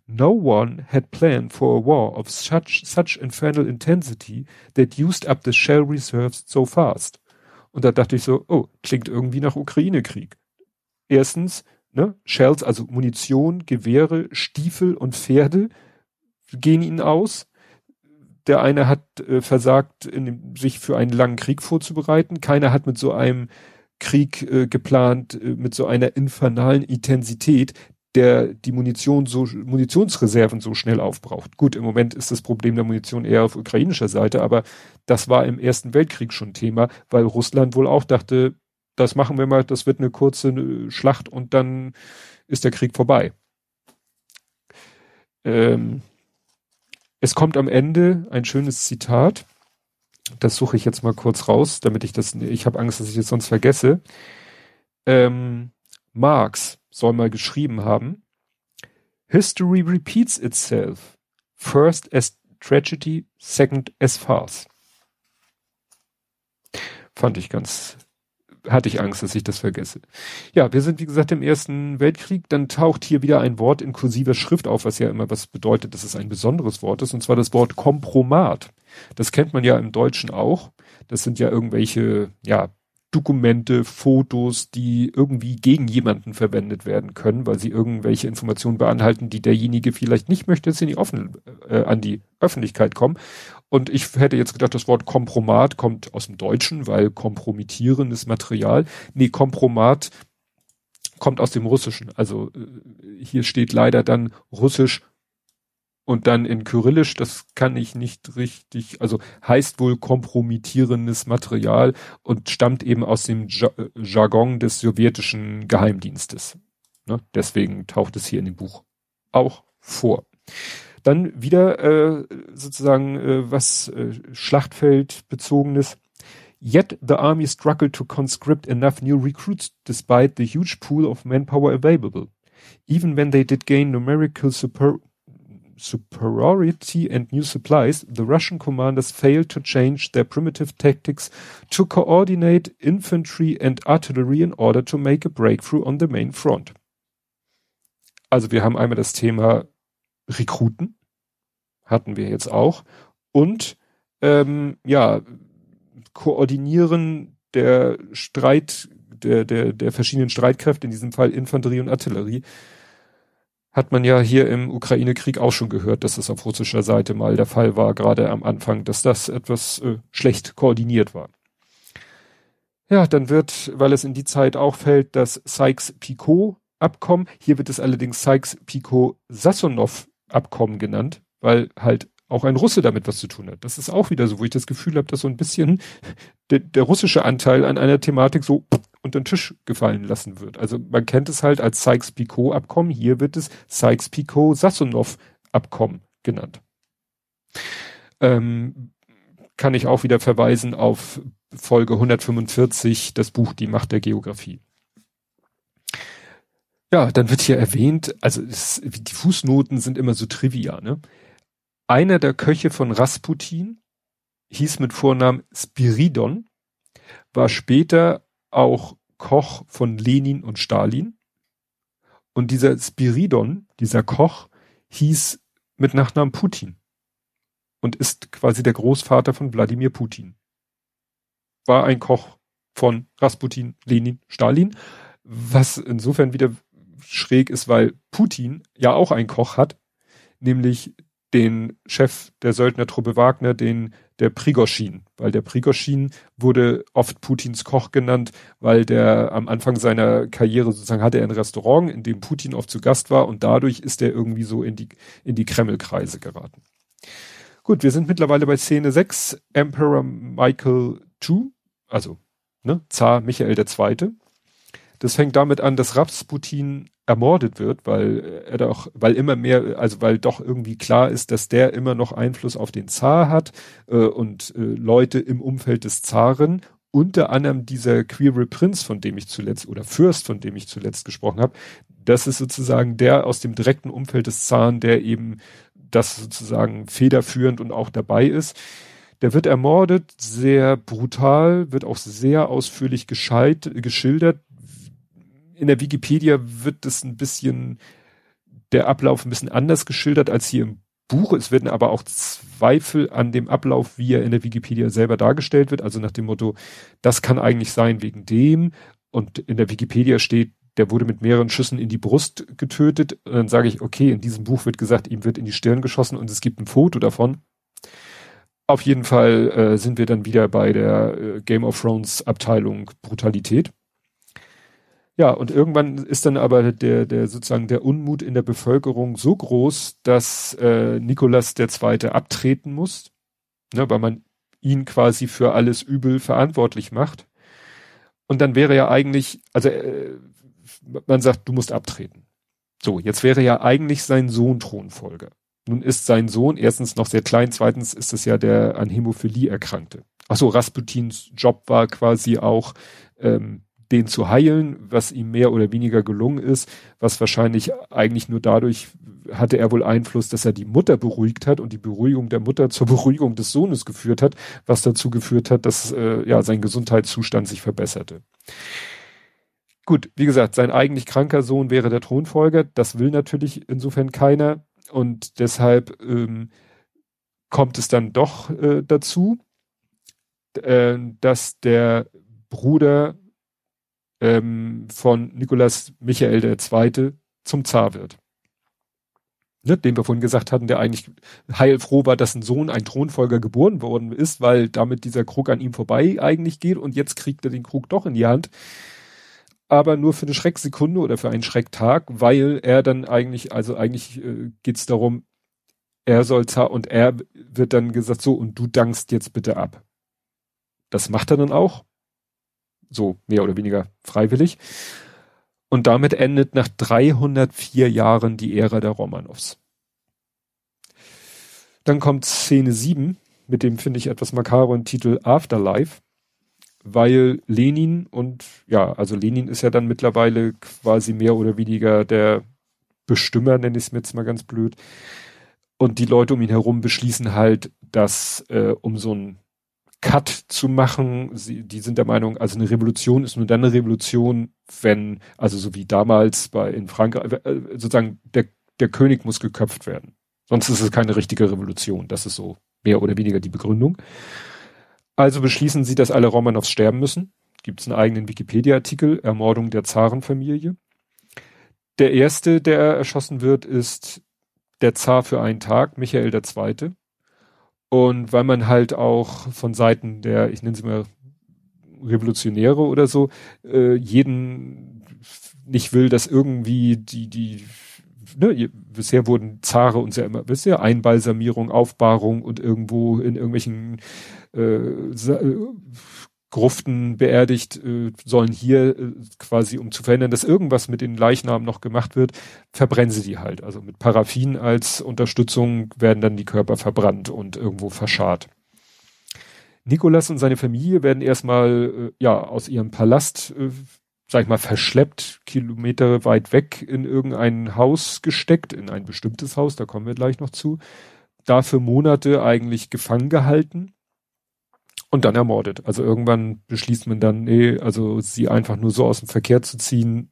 Speaker 1: No one had planned for a war of such, such infernal intensity that used up the shell reserves so fast. Und da dachte ich so, oh, klingt irgendwie nach Ukraine-Krieg. Erstens, ne, Shells, also Munition, Gewehre, Stiefel und Pferde gehen ihnen aus. Der eine hat äh, versagt, in, sich für einen langen Krieg vorzubereiten. Keiner hat mit so einem Krieg äh, geplant, äh, mit so einer infernalen Intensität, der die Munition so, Munitionsreserven so schnell aufbraucht. Gut, im Moment ist das Problem der Munition eher auf ukrainischer Seite, aber das war im Ersten Weltkrieg schon Thema, weil Russland wohl auch dachte, das machen wir mal, das wird eine kurze äh, Schlacht und dann ist der Krieg vorbei. Ähm, es kommt am Ende ein schönes Zitat. Das suche ich jetzt mal kurz raus, damit ich das, ich habe Angst, dass ich es sonst vergesse. Ähm, Marx soll mal geschrieben haben, History repeats itself. First as tragedy, second as farce. Fand ich ganz hatte ich Angst, dass ich das vergesse. Ja, wir sind wie gesagt im Ersten Weltkrieg. Dann taucht hier wieder ein Wort in kursiver Schrift auf, was ja immer was bedeutet, dass es ein besonderes Wort ist, und zwar das Wort Kompromat. Das kennt man ja im Deutschen auch. Das sind ja irgendwelche, ja, Dokumente, Fotos, die irgendwie gegen jemanden verwendet werden können, weil sie irgendwelche Informationen beanhalten, die derjenige vielleicht nicht möchte, dass sie in die offen, äh, an die Öffentlichkeit kommen. Und ich hätte jetzt gedacht, das Wort Kompromat kommt aus dem Deutschen, weil kompromittierendes Material. Nee, Kompromat kommt aus dem Russischen. Also äh, hier steht leider dann Russisch und dann in Kyrillisch, das kann ich nicht richtig, also heißt wohl kompromittierendes Material und stammt eben aus dem Jargon des sowjetischen Geheimdienstes. Ne? Deswegen taucht es hier in dem Buch auch vor. Dann wieder äh, sozusagen äh, was äh, Schlachtfeldbezogenes. Yet the army struggled to conscript enough new recruits despite the huge pool of manpower available. Even when they did gain numerical super superiority and new supplies, the Russian commanders failed to change their primitive tactics to coordinate infantry and artillery in order to make a breakthrough on the main front. Also wir haben einmal das Thema Rekruten, hatten wir jetzt auch, und ähm, ja, Koordinieren der Streit, der, der, der verschiedenen Streitkräfte, in diesem Fall Infanterie und Artillerie, hat man ja hier im Ukraine-Krieg auch schon gehört, dass es auf russischer Seite mal der Fall war, gerade am Anfang, dass das etwas äh, schlecht koordiniert war. Ja, dann wird, weil es in die Zeit auch fällt, das Sykes-Picot-Abkommen, hier wird es allerdings Sykes-Picot-Sassonov-Abkommen genannt, weil halt auch ein Russe damit was zu tun hat. Das ist auch wieder so, wo ich das Gefühl habe, dass so ein bisschen der, der russische Anteil an einer Thematik so unter den Tisch gefallen lassen wird. Also man kennt es halt als Sykes-Picot-Abkommen, hier wird es Sykes-Picot-Sassonow-Abkommen genannt. Ähm, kann ich auch wieder verweisen auf Folge 145, das Buch Die Macht der Geografie. Ja, dann wird hier erwähnt, also es, die Fußnoten sind immer so trivia, ne? Einer der Köche von Rasputin hieß mit Vornamen Spiridon, war später auch Koch von Lenin und Stalin. Und dieser Spiridon, dieser Koch, hieß mit Nachnamen Putin und ist quasi der Großvater von Wladimir Putin. War ein Koch von Rasputin, Lenin, Stalin, was insofern wieder schräg ist, weil Putin ja auch einen Koch hat, nämlich den Chef der Söldnertruppe Wagner, den der Prigoschin, weil der Prigoschin wurde oft Putins Koch genannt, weil der am Anfang seiner Karriere sozusagen hatte er ein Restaurant, in dem Putin oft zu Gast war und dadurch ist er irgendwie so in die, in die Kremlkreise geraten. Gut, wir sind mittlerweile bei Szene 6, Emperor Michael II, also ne, Zar Michael II. Das fängt damit an, dass Rasputin ermordet wird, weil er doch, weil immer mehr, also weil doch irgendwie klar ist, dass der immer noch Einfluss auf den Zar hat äh, und äh, Leute im Umfeld des Zaren, unter anderem dieser queere Prinz, von dem ich zuletzt, oder Fürst, von dem ich zuletzt gesprochen habe, das ist sozusagen der aus dem direkten Umfeld des Zaren, der eben das sozusagen federführend und auch dabei ist. Der wird ermordet, sehr brutal, wird auch sehr ausführlich gescheit, geschildert, in der Wikipedia wird es ein bisschen, der Ablauf ein bisschen anders geschildert als hier im Buch. Es werden aber auch Zweifel an dem Ablauf, wie er in der Wikipedia selber dargestellt wird. Also nach dem Motto, das kann eigentlich sein wegen dem. Und in der Wikipedia steht, der wurde mit mehreren Schüssen in die Brust getötet. Und dann sage ich, okay, in diesem Buch wird gesagt, ihm wird in die Stirn geschossen und es gibt ein Foto davon. Auf jeden Fall äh, sind wir dann wieder bei der äh, Game of Thrones Abteilung Brutalität. Ja, und irgendwann ist dann aber der, der sozusagen der Unmut in der Bevölkerung so groß, dass äh, Nikolas II. abtreten muss, ne, weil man ihn quasi für alles Übel verantwortlich macht. Und dann wäre ja eigentlich, also äh, man sagt, du musst abtreten. So, jetzt wäre ja eigentlich sein Sohn Thronfolger. Nun ist sein Sohn erstens noch sehr klein, zweitens ist es ja der an Hämophilie erkrankte. Achso, Rasputins Job war quasi auch ähm, den zu heilen, was ihm mehr oder weniger gelungen ist, was wahrscheinlich eigentlich nur dadurch hatte er wohl Einfluss, dass er die Mutter beruhigt hat und die Beruhigung der Mutter zur Beruhigung des Sohnes geführt hat, was dazu geführt hat, dass äh, ja sein Gesundheitszustand sich verbesserte. Gut, wie gesagt, sein eigentlich kranker Sohn wäre der Thronfolger. Das will natürlich insofern keiner und deshalb ähm, kommt es dann doch äh, dazu, äh, dass der Bruder ähm, von Nikolaus Michael II. zum Zar wird. Ne, den wir vorhin gesagt hatten, der eigentlich heilfroh war, dass ein Sohn, ein Thronfolger geboren worden ist, weil damit dieser Krug an ihm vorbei eigentlich geht und jetzt kriegt er den Krug doch in die Hand. Aber nur für eine Schrecksekunde oder für einen Schrecktag, weil er dann eigentlich, also eigentlich äh, geht's darum, er soll Zar und er wird dann gesagt, so, und du dankst jetzt bitte ab. Das macht er dann auch so mehr oder weniger freiwillig. Und damit endet nach 304 Jahren die Ära der Romanows. Dann kommt Szene 7 mit dem, finde ich, etwas makabren Titel Afterlife, weil Lenin und, ja, also Lenin ist ja dann mittlerweile quasi mehr oder weniger der Bestimmer, nenne ich es mir jetzt mal ganz blöd. Und die Leute um ihn herum beschließen halt, dass äh, um so ein Cut zu machen. Sie, die sind der Meinung, also eine Revolution ist nur dann eine Revolution, wenn, also so wie damals bei in Frankreich, äh, sozusagen der, der König muss geköpft werden. Sonst ist es keine richtige Revolution. Das ist so mehr oder weniger die Begründung. Also beschließen sie, dass alle Romanows sterben müssen. Gibt es einen eigenen Wikipedia-Artikel, Ermordung der Zarenfamilie. Der erste, der erschossen wird, ist der Zar für einen Tag, Michael II. Und weil man halt auch von Seiten der, ich nenne sie mal Revolutionäre oder so, äh, jeden nicht will, dass irgendwie die, die, ne, bisher wurden Zare uns ja immer, ihr, Einbalsamierung, Aufbahrung und irgendwo in irgendwelchen äh, Gruften beerdigt, äh, sollen hier äh, quasi, um zu verhindern, dass irgendwas mit den Leichnamen noch gemacht wird, verbrennen sie die halt. Also mit Paraffin als Unterstützung werden dann die Körper verbrannt und irgendwo verscharrt. Nikolas und seine Familie werden erstmal äh, ja aus ihrem Palast, äh, sag ich mal, verschleppt, Kilometer weit weg in irgendein Haus gesteckt, in ein bestimmtes Haus, da kommen wir gleich noch zu. Dafür Monate eigentlich gefangen gehalten und dann ermordet. Also irgendwann beschließt man dann, nee, also sie einfach nur so aus dem Verkehr zu ziehen.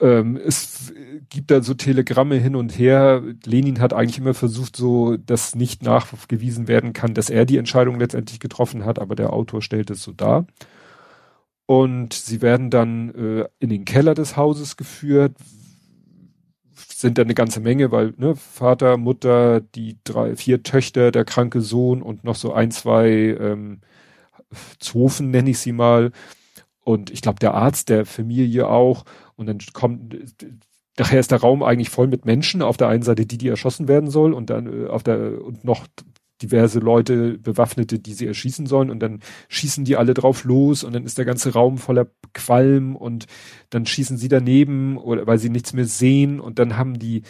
Speaker 1: Ähm, es gibt da so Telegramme hin und her. Lenin hat eigentlich immer versucht, so, dass nicht nachgewiesen werden kann, dass er die Entscheidung letztendlich getroffen hat, aber der Autor stellt es so dar. Und sie werden dann äh, in den Keller des Hauses geführt, sind da eine ganze Menge, weil ne, Vater, Mutter, die drei, vier Töchter, der kranke Sohn und noch so ein, zwei ähm, Zofen nenne ich sie mal. Und ich glaube, der Arzt der Familie auch. Und dann kommt, nachher ist der Raum eigentlich voll mit Menschen. Auf der einen Seite die, die erschossen werden soll und dann äh, auf der und noch diverse Leute, Bewaffnete, die sie erschießen sollen und dann schießen die alle drauf los und dann ist der ganze Raum voller Qualm und dann schießen sie daneben oder weil sie nichts mehr sehen und dann haben die,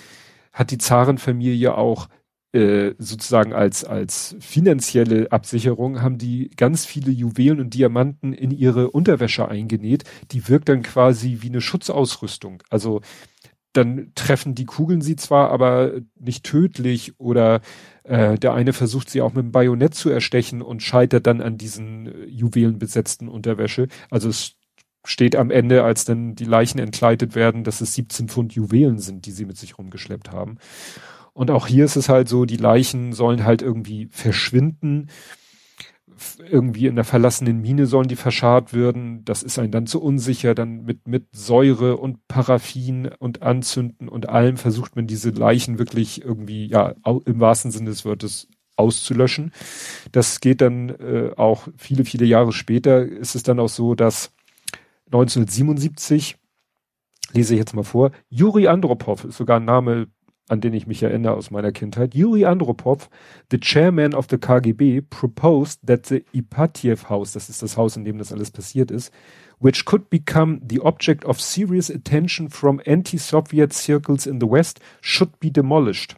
Speaker 1: hat die Zarenfamilie auch äh, sozusagen als, als finanzielle Absicherung haben die ganz viele Juwelen und Diamanten in ihre Unterwäsche eingenäht. Die wirkt dann quasi wie eine Schutzausrüstung. Also dann treffen die Kugeln sie zwar, aber nicht tödlich oder äh, der eine versucht sie auch mit dem Bajonett zu erstechen und scheitert dann an diesen äh, juwelenbesetzten Unterwäsche. Also es steht am Ende, als dann die Leichen entkleidet werden, dass es 17 Pfund Juwelen sind, die sie mit sich rumgeschleppt haben. Und auch hier ist es halt so, die Leichen sollen halt irgendwie verschwinden irgendwie in der verlassenen Mine sollen die verscharrt werden. Das ist einem dann zu unsicher. Dann mit, mit Säure und Paraffin und Anzünden und allem versucht man diese Leichen wirklich irgendwie, ja, im wahrsten Sinne des Wortes auszulöschen. Das geht dann äh, auch viele, viele Jahre später ist es dann auch so, dass 1977 lese ich jetzt mal vor, Juri Andropov ist sogar ein Name, an den ich mich erinnere aus meiner Kindheit, Yuri Andropov, the chairman of the KGB, proposed that the Ipatiev House, das ist das Haus, in dem das alles passiert ist, which could become the object of serious attention from anti-Soviet circles in the West, should be demolished.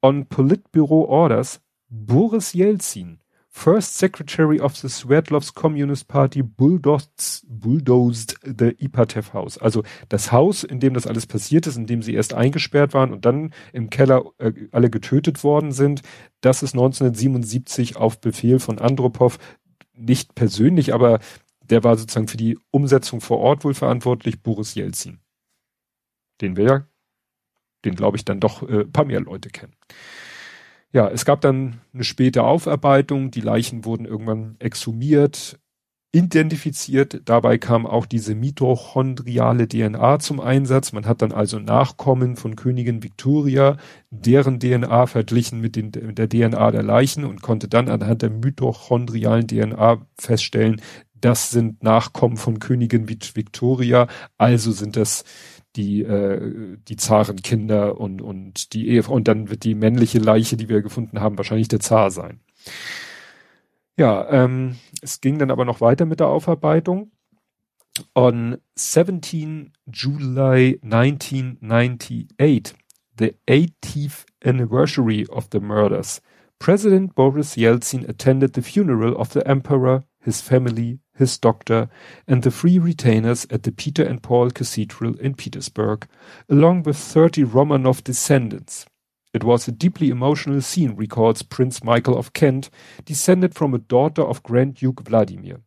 Speaker 1: On Politburo orders, Boris Yeltsin First Secretary of the Sverdlovsk Communist Party bulldozed, bulldozed the Ipatev House. Also das Haus, in dem das alles passiert ist, in dem sie erst eingesperrt waren und dann im Keller äh, alle getötet worden sind, das ist 1977 auf Befehl von Andropov nicht persönlich, aber der war sozusagen für die Umsetzung vor Ort wohl verantwortlich, Boris Jelzin. Den wir ja, den glaube ich dann doch äh, paar mehr Leute kennen. Ja, es gab dann eine späte Aufarbeitung, die Leichen wurden irgendwann exhumiert. identifiziert. Dabei kam auch diese mitochondriale DNA zum Einsatz. Man hat dann also Nachkommen von Königin Victoria, deren DNA verglichen mit, den, mit der DNA der Leichen und konnte dann anhand der mitochondrialen DNA feststellen, das sind Nachkommen von Königin Victoria, also sind das die äh, die Zarenkinder und und die Ehefrau und dann wird die männliche Leiche, die wir gefunden haben, wahrscheinlich der Zar sein. Ja, ähm, es ging dann aber noch weiter mit der Aufarbeitung. On 17 July 1998, the 80th anniversary of the murders, President Boris Yeltsin attended the funeral of the emperor, his family, his doctor, and the three retainers at the Peter and Paul Cathedral in Petersburg, along with 30 Romanov descendants. It was a deeply emotional scene, records Prince Michael of Kent, descended from a daughter of Grand Duke Vladimir.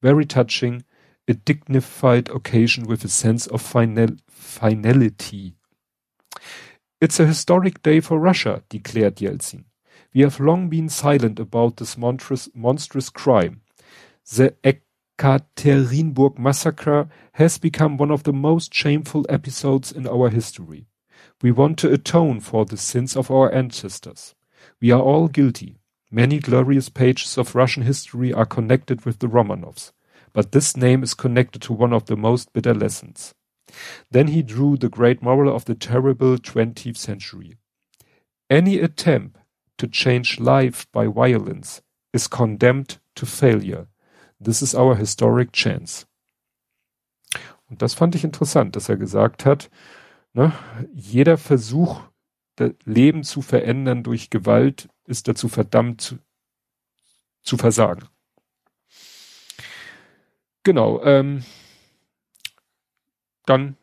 Speaker 1: Very touching, a dignified occasion with a sense of final finality. It's a historic day for Russia, declared Yeltsin. We have long been silent about this monstrous, monstrous crime. The Ekaterinburg massacre has become one of the most shameful episodes in our history. We want to atone for the sins of our ancestors. We are all guilty. Many glorious pages of Russian history are connected with the Romanovs, but this name is connected to one of the most bitter lessons. Then he drew the great moral of the terrible 20th century. Any attempt to change life by violence is condemned to failure. This is our historic chance. Und das fand ich interessant, dass er gesagt hat, ne, jeder Versuch, das Leben zu verändern durch Gewalt, ist dazu verdammt zu, zu versagen. Genau, ähm, dann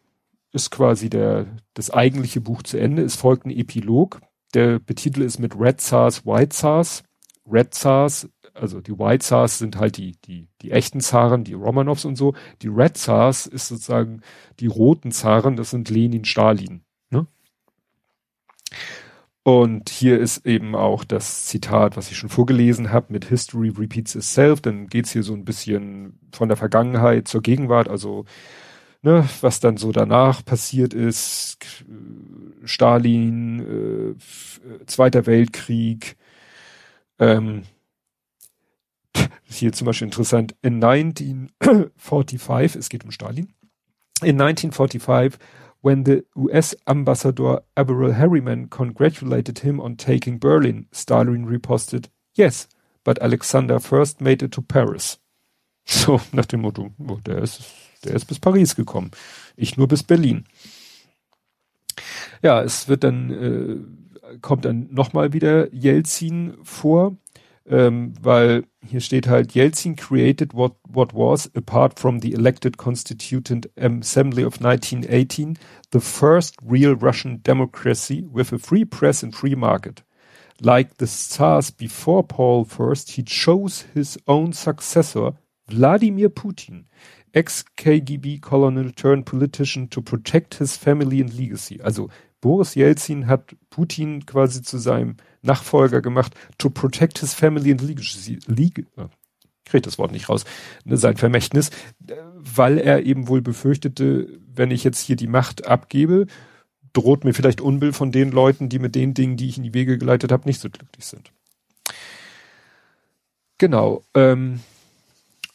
Speaker 1: ist quasi der, das eigentliche Buch zu Ende. Es folgt ein Epilog. Der Betitel ist mit Red SARS, White SARS. Red SARS also die White Zars sind halt die, die, die echten Zaren, die Romanovs und so. Die Red Zars ist sozusagen die roten Zaren, das sind Lenin, Stalin. Ne? Und hier ist eben auch das Zitat, was ich schon vorgelesen habe, mit History repeats itself. Dann geht's hier so ein bisschen von der Vergangenheit zur Gegenwart, also ne, was dann so danach passiert ist. Stalin, äh, Zweiter Weltkrieg, ähm, hier zum Beispiel interessant, in 1945, es geht um Stalin, in 1945, when the US ambassador Averell Harriman congratulated him on taking Berlin, Stalin reposted, yes, but Alexander first made it to Paris. [LAUGHS] So, nach dem Motto, oh, der ist, der ist bis Paris gekommen. Ich nur bis Berlin. Ja, es wird dann, äh, kommt dann nochmal wieder Jelzin vor ähm, weil hier steht halt, Yeltsin created what, what was, apart from the elected constituent assembly of 1918, the first real Russian democracy with a free press and free market. Like the Tsars before Paul I, he chose his own successor, Vladimir Putin, ex-KGB colonel turned politician to protect his family and legacy. Also Boris Yeltsin hat Putin quasi zu seinem Nachfolger gemacht, to protect his family and legacy. League, äh, krieg das Wort nicht raus, ne, sein Vermächtnis, weil er eben wohl befürchtete, wenn ich jetzt hier die Macht abgebe, droht mir vielleicht Unbill von den Leuten, die mit den Dingen, die ich in die Wege geleitet habe, nicht so glücklich sind. Genau. Ähm,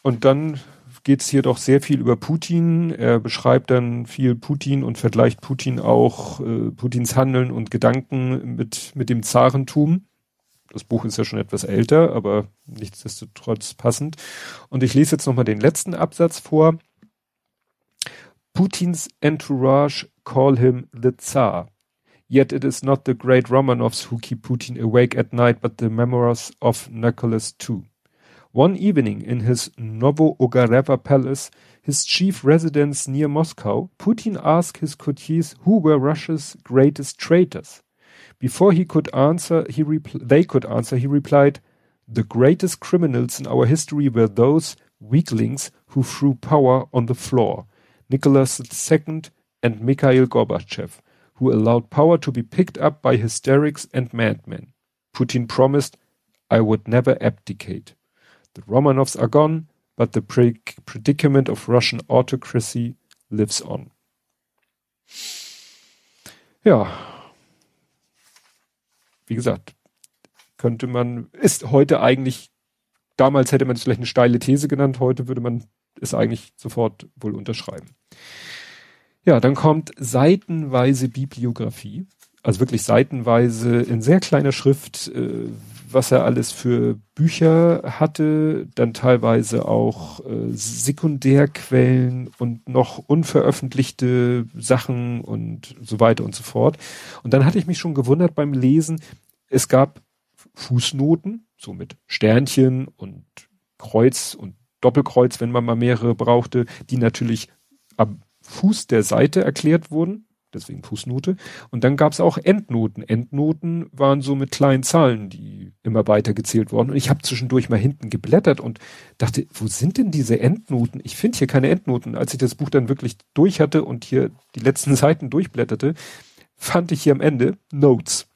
Speaker 1: und dann geht es hier doch sehr viel über Putin. Er beschreibt dann viel Putin und vergleicht Putin auch, äh, Putins Handeln und Gedanken mit, mit dem Zarentum. Das Buch ist ja schon etwas älter, aber nichtsdestotrotz passend. Und ich lese jetzt nochmal den letzten Absatz vor. Putins entourage call him the Tsar. Yet it is not the great Romanovs who keep Putin awake at night, but the memoirs of Nicholas II. One evening in his Novo-Ogareva palace, his chief residence near Moscow, Putin asked his courtiers who were Russia's greatest traitors. Before he could answer, he they could answer, he replied, the greatest criminals in our history were those weaklings who threw power on the floor, Nicholas II and Mikhail Gorbachev, who allowed power to be picked up by hysterics and madmen. Putin promised, I would never abdicate. The Romanovs are gone, but the pre predicament of Russian autocracy lives on. Ja. Wie gesagt, könnte man, ist heute eigentlich, damals hätte man es vielleicht eine steile These genannt, heute würde man es eigentlich sofort wohl unterschreiben. Ja, dann kommt seitenweise Bibliografie, also wirklich seitenweise in sehr kleiner Schrift, äh, was er alles für Bücher hatte, dann teilweise auch äh, Sekundärquellen und noch unveröffentlichte Sachen und so weiter und so fort. Und dann hatte ich mich schon gewundert beim Lesen, es gab Fußnoten, so mit Sternchen und Kreuz und Doppelkreuz, wenn man mal mehrere brauchte, die natürlich am Fuß der Seite erklärt wurden, deswegen Fußnote. Und dann gab es auch Endnoten. Endnoten waren so mit kleinen Zahlen, die immer weiter gezählt wurden. Und ich habe zwischendurch mal hinten geblättert und dachte, wo sind denn diese Endnoten? Ich finde hier keine Endnoten. Als ich das Buch dann wirklich durch hatte und hier die letzten [LAUGHS] Seiten durchblätterte, fand ich hier am Ende Notes.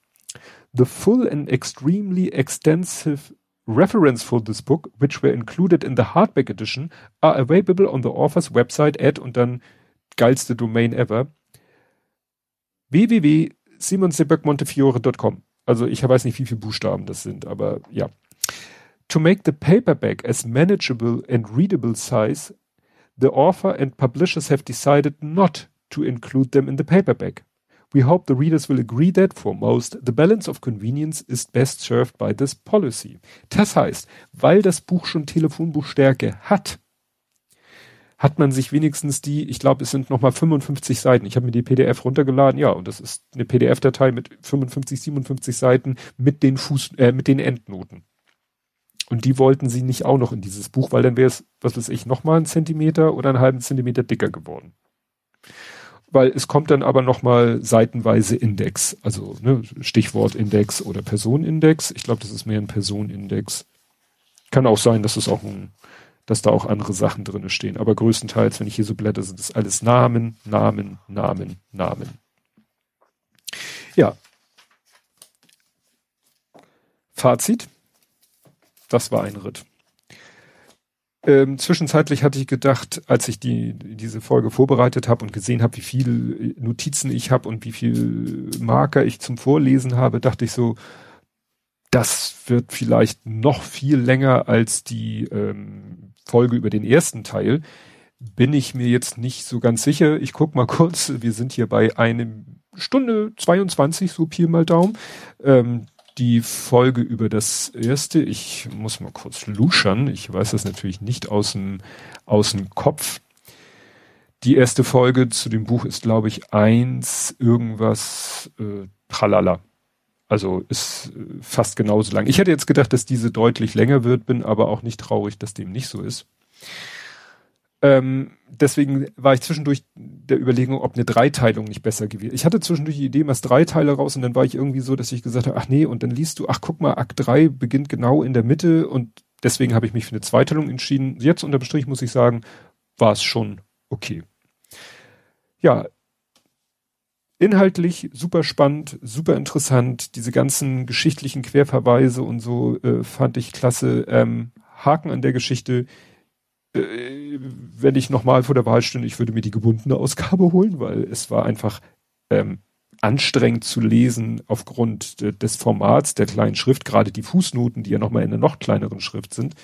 Speaker 1: The full and extremely extensive reference for this book, which were included in the hardback edition, are available on the author's website at und dann geilste Domain ever www.simonseböckmontefiore.com. Also ich weiß nicht, wie viele Buchstaben das sind, aber ja. To make the paperback as manageable and readable size, the author and publishers have decided not to include them in the paperback. We hope the readers will agree that, for most, the balance of convenience is best served by this policy. Das heißt, weil das Buch schon Telefonbuchstärke hat, hat man sich wenigstens die, ich glaube, es sind nochmal 55 Seiten. Ich habe mir die PDF runtergeladen, ja, und das ist eine PDF-Datei mit 55, 57 Seiten mit den Fuß, äh, mit den Endnoten. Und die wollten sie nicht auch noch in dieses Buch, weil dann wäre es, was weiß ich, nochmal einen Zentimeter oder einen halben Zentimeter dicker geworden. Weil es kommt dann aber nochmal seitenweise Index, also ne, Stichwort Index oder Personenindex. Ich glaube, das ist mehr ein Personenindex. Kann auch sein, dass es auch ein dass da auch andere Sachen drinne stehen. Aber größtenteils, wenn ich hier so blätter, sind das alles Namen, Namen, Namen, Namen. Ja. Fazit. Das war ein Ritt. Ähm, zwischenzeitlich hatte ich gedacht, als ich die, diese Folge vorbereitet habe und gesehen habe, wie viele Notizen ich habe und wie viel Marker ich zum Vorlesen habe, dachte ich so, das wird vielleicht noch viel länger als die ähm, Folge über den ersten Teil. Bin ich mir jetzt nicht so ganz sicher. Ich guck mal kurz. Wir sind hier bei einem Stunde 22, so Pi mal Daumen. Ähm, die Folge über das erste, ich muss mal kurz luschern. Ich weiß das natürlich nicht aus dem, aus dem Kopf. Die erste Folge zu dem Buch ist, glaube ich, eins irgendwas äh, tralala. Also ist äh, fast genauso lang. Ich hätte jetzt gedacht, dass diese deutlich länger wird, bin aber auch nicht traurig, dass dem nicht so ist. Ähm, deswegen war ich zwischendurch der Überlegung, ob eine Dreiteilung nicht besser gewesen. Ich hatte zwischendurch die Idee, machst drei Teile raus und dann war ich irgendwie so, dass ich gesagt habe, ach nee, und dann liest du, ach guck mal, Akt 3 beginnt genau in der Mitte und deswegen habe ich mich für eine Zweiteilung entschieden. Jetzt unter Strich muss ich sagen, war es schon okay. Ja, inhaltlich super spannend, super interessant. Diese ganzen geschichtlichen Querverweise und so äh, fand ich klasse. Ähm, Haken an der Geschichte. Äh, wenn ich nochmal vor der Wahl stünde, ich würde mir die gebundene Ausgabe [LAUGHS] holen, weil es war einfach ähm, anstrengend zu lesen aufgrund de, des Formats der kleinen Schrift, gerade die Fußnoten, die ja nochmal in einer noch kleineren Schrift sind.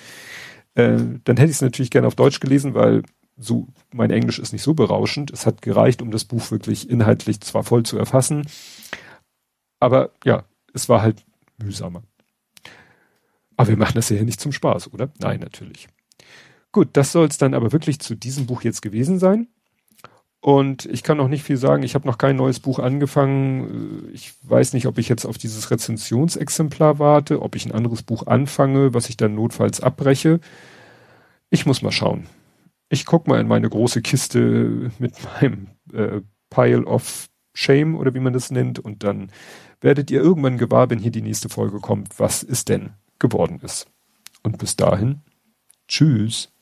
Speaker 1: Äh, dann hätte ich es natürlich gerne auf Deutsch gelesen, weil so, mein Englisch ist nicht so berauschend. Es hat gereicht, um das Buch wirklich inhaltlich zwar voll zu erfassen, aber ja, es war halt mühsamer. Aber wir machen das ja hier nicht zum Spaß, oder? Nein, natürlich. Gut, das soll es dann aber wirklich zu diesem Buch jetzt gewesen sein. Und ich kann noch nicht viel sagen. Ich habe noch kein neues Buch angefangen. Ich weiß nicht, ob ich jetzt auf dieses Rezensionsexemplar warte, ob ich ein anderes Buch anfange, was ich dann notfalls abbreche. Ich muss mal schauen ich guck mal in meine große Kiste mit meinem äh, Pile of Shame oder wie man das nennt und dann werdet ihr irgendwann gewahr, wenn hier die nächste Folge kommt, was es denn geworden ist. Und bis dahin, tschüss.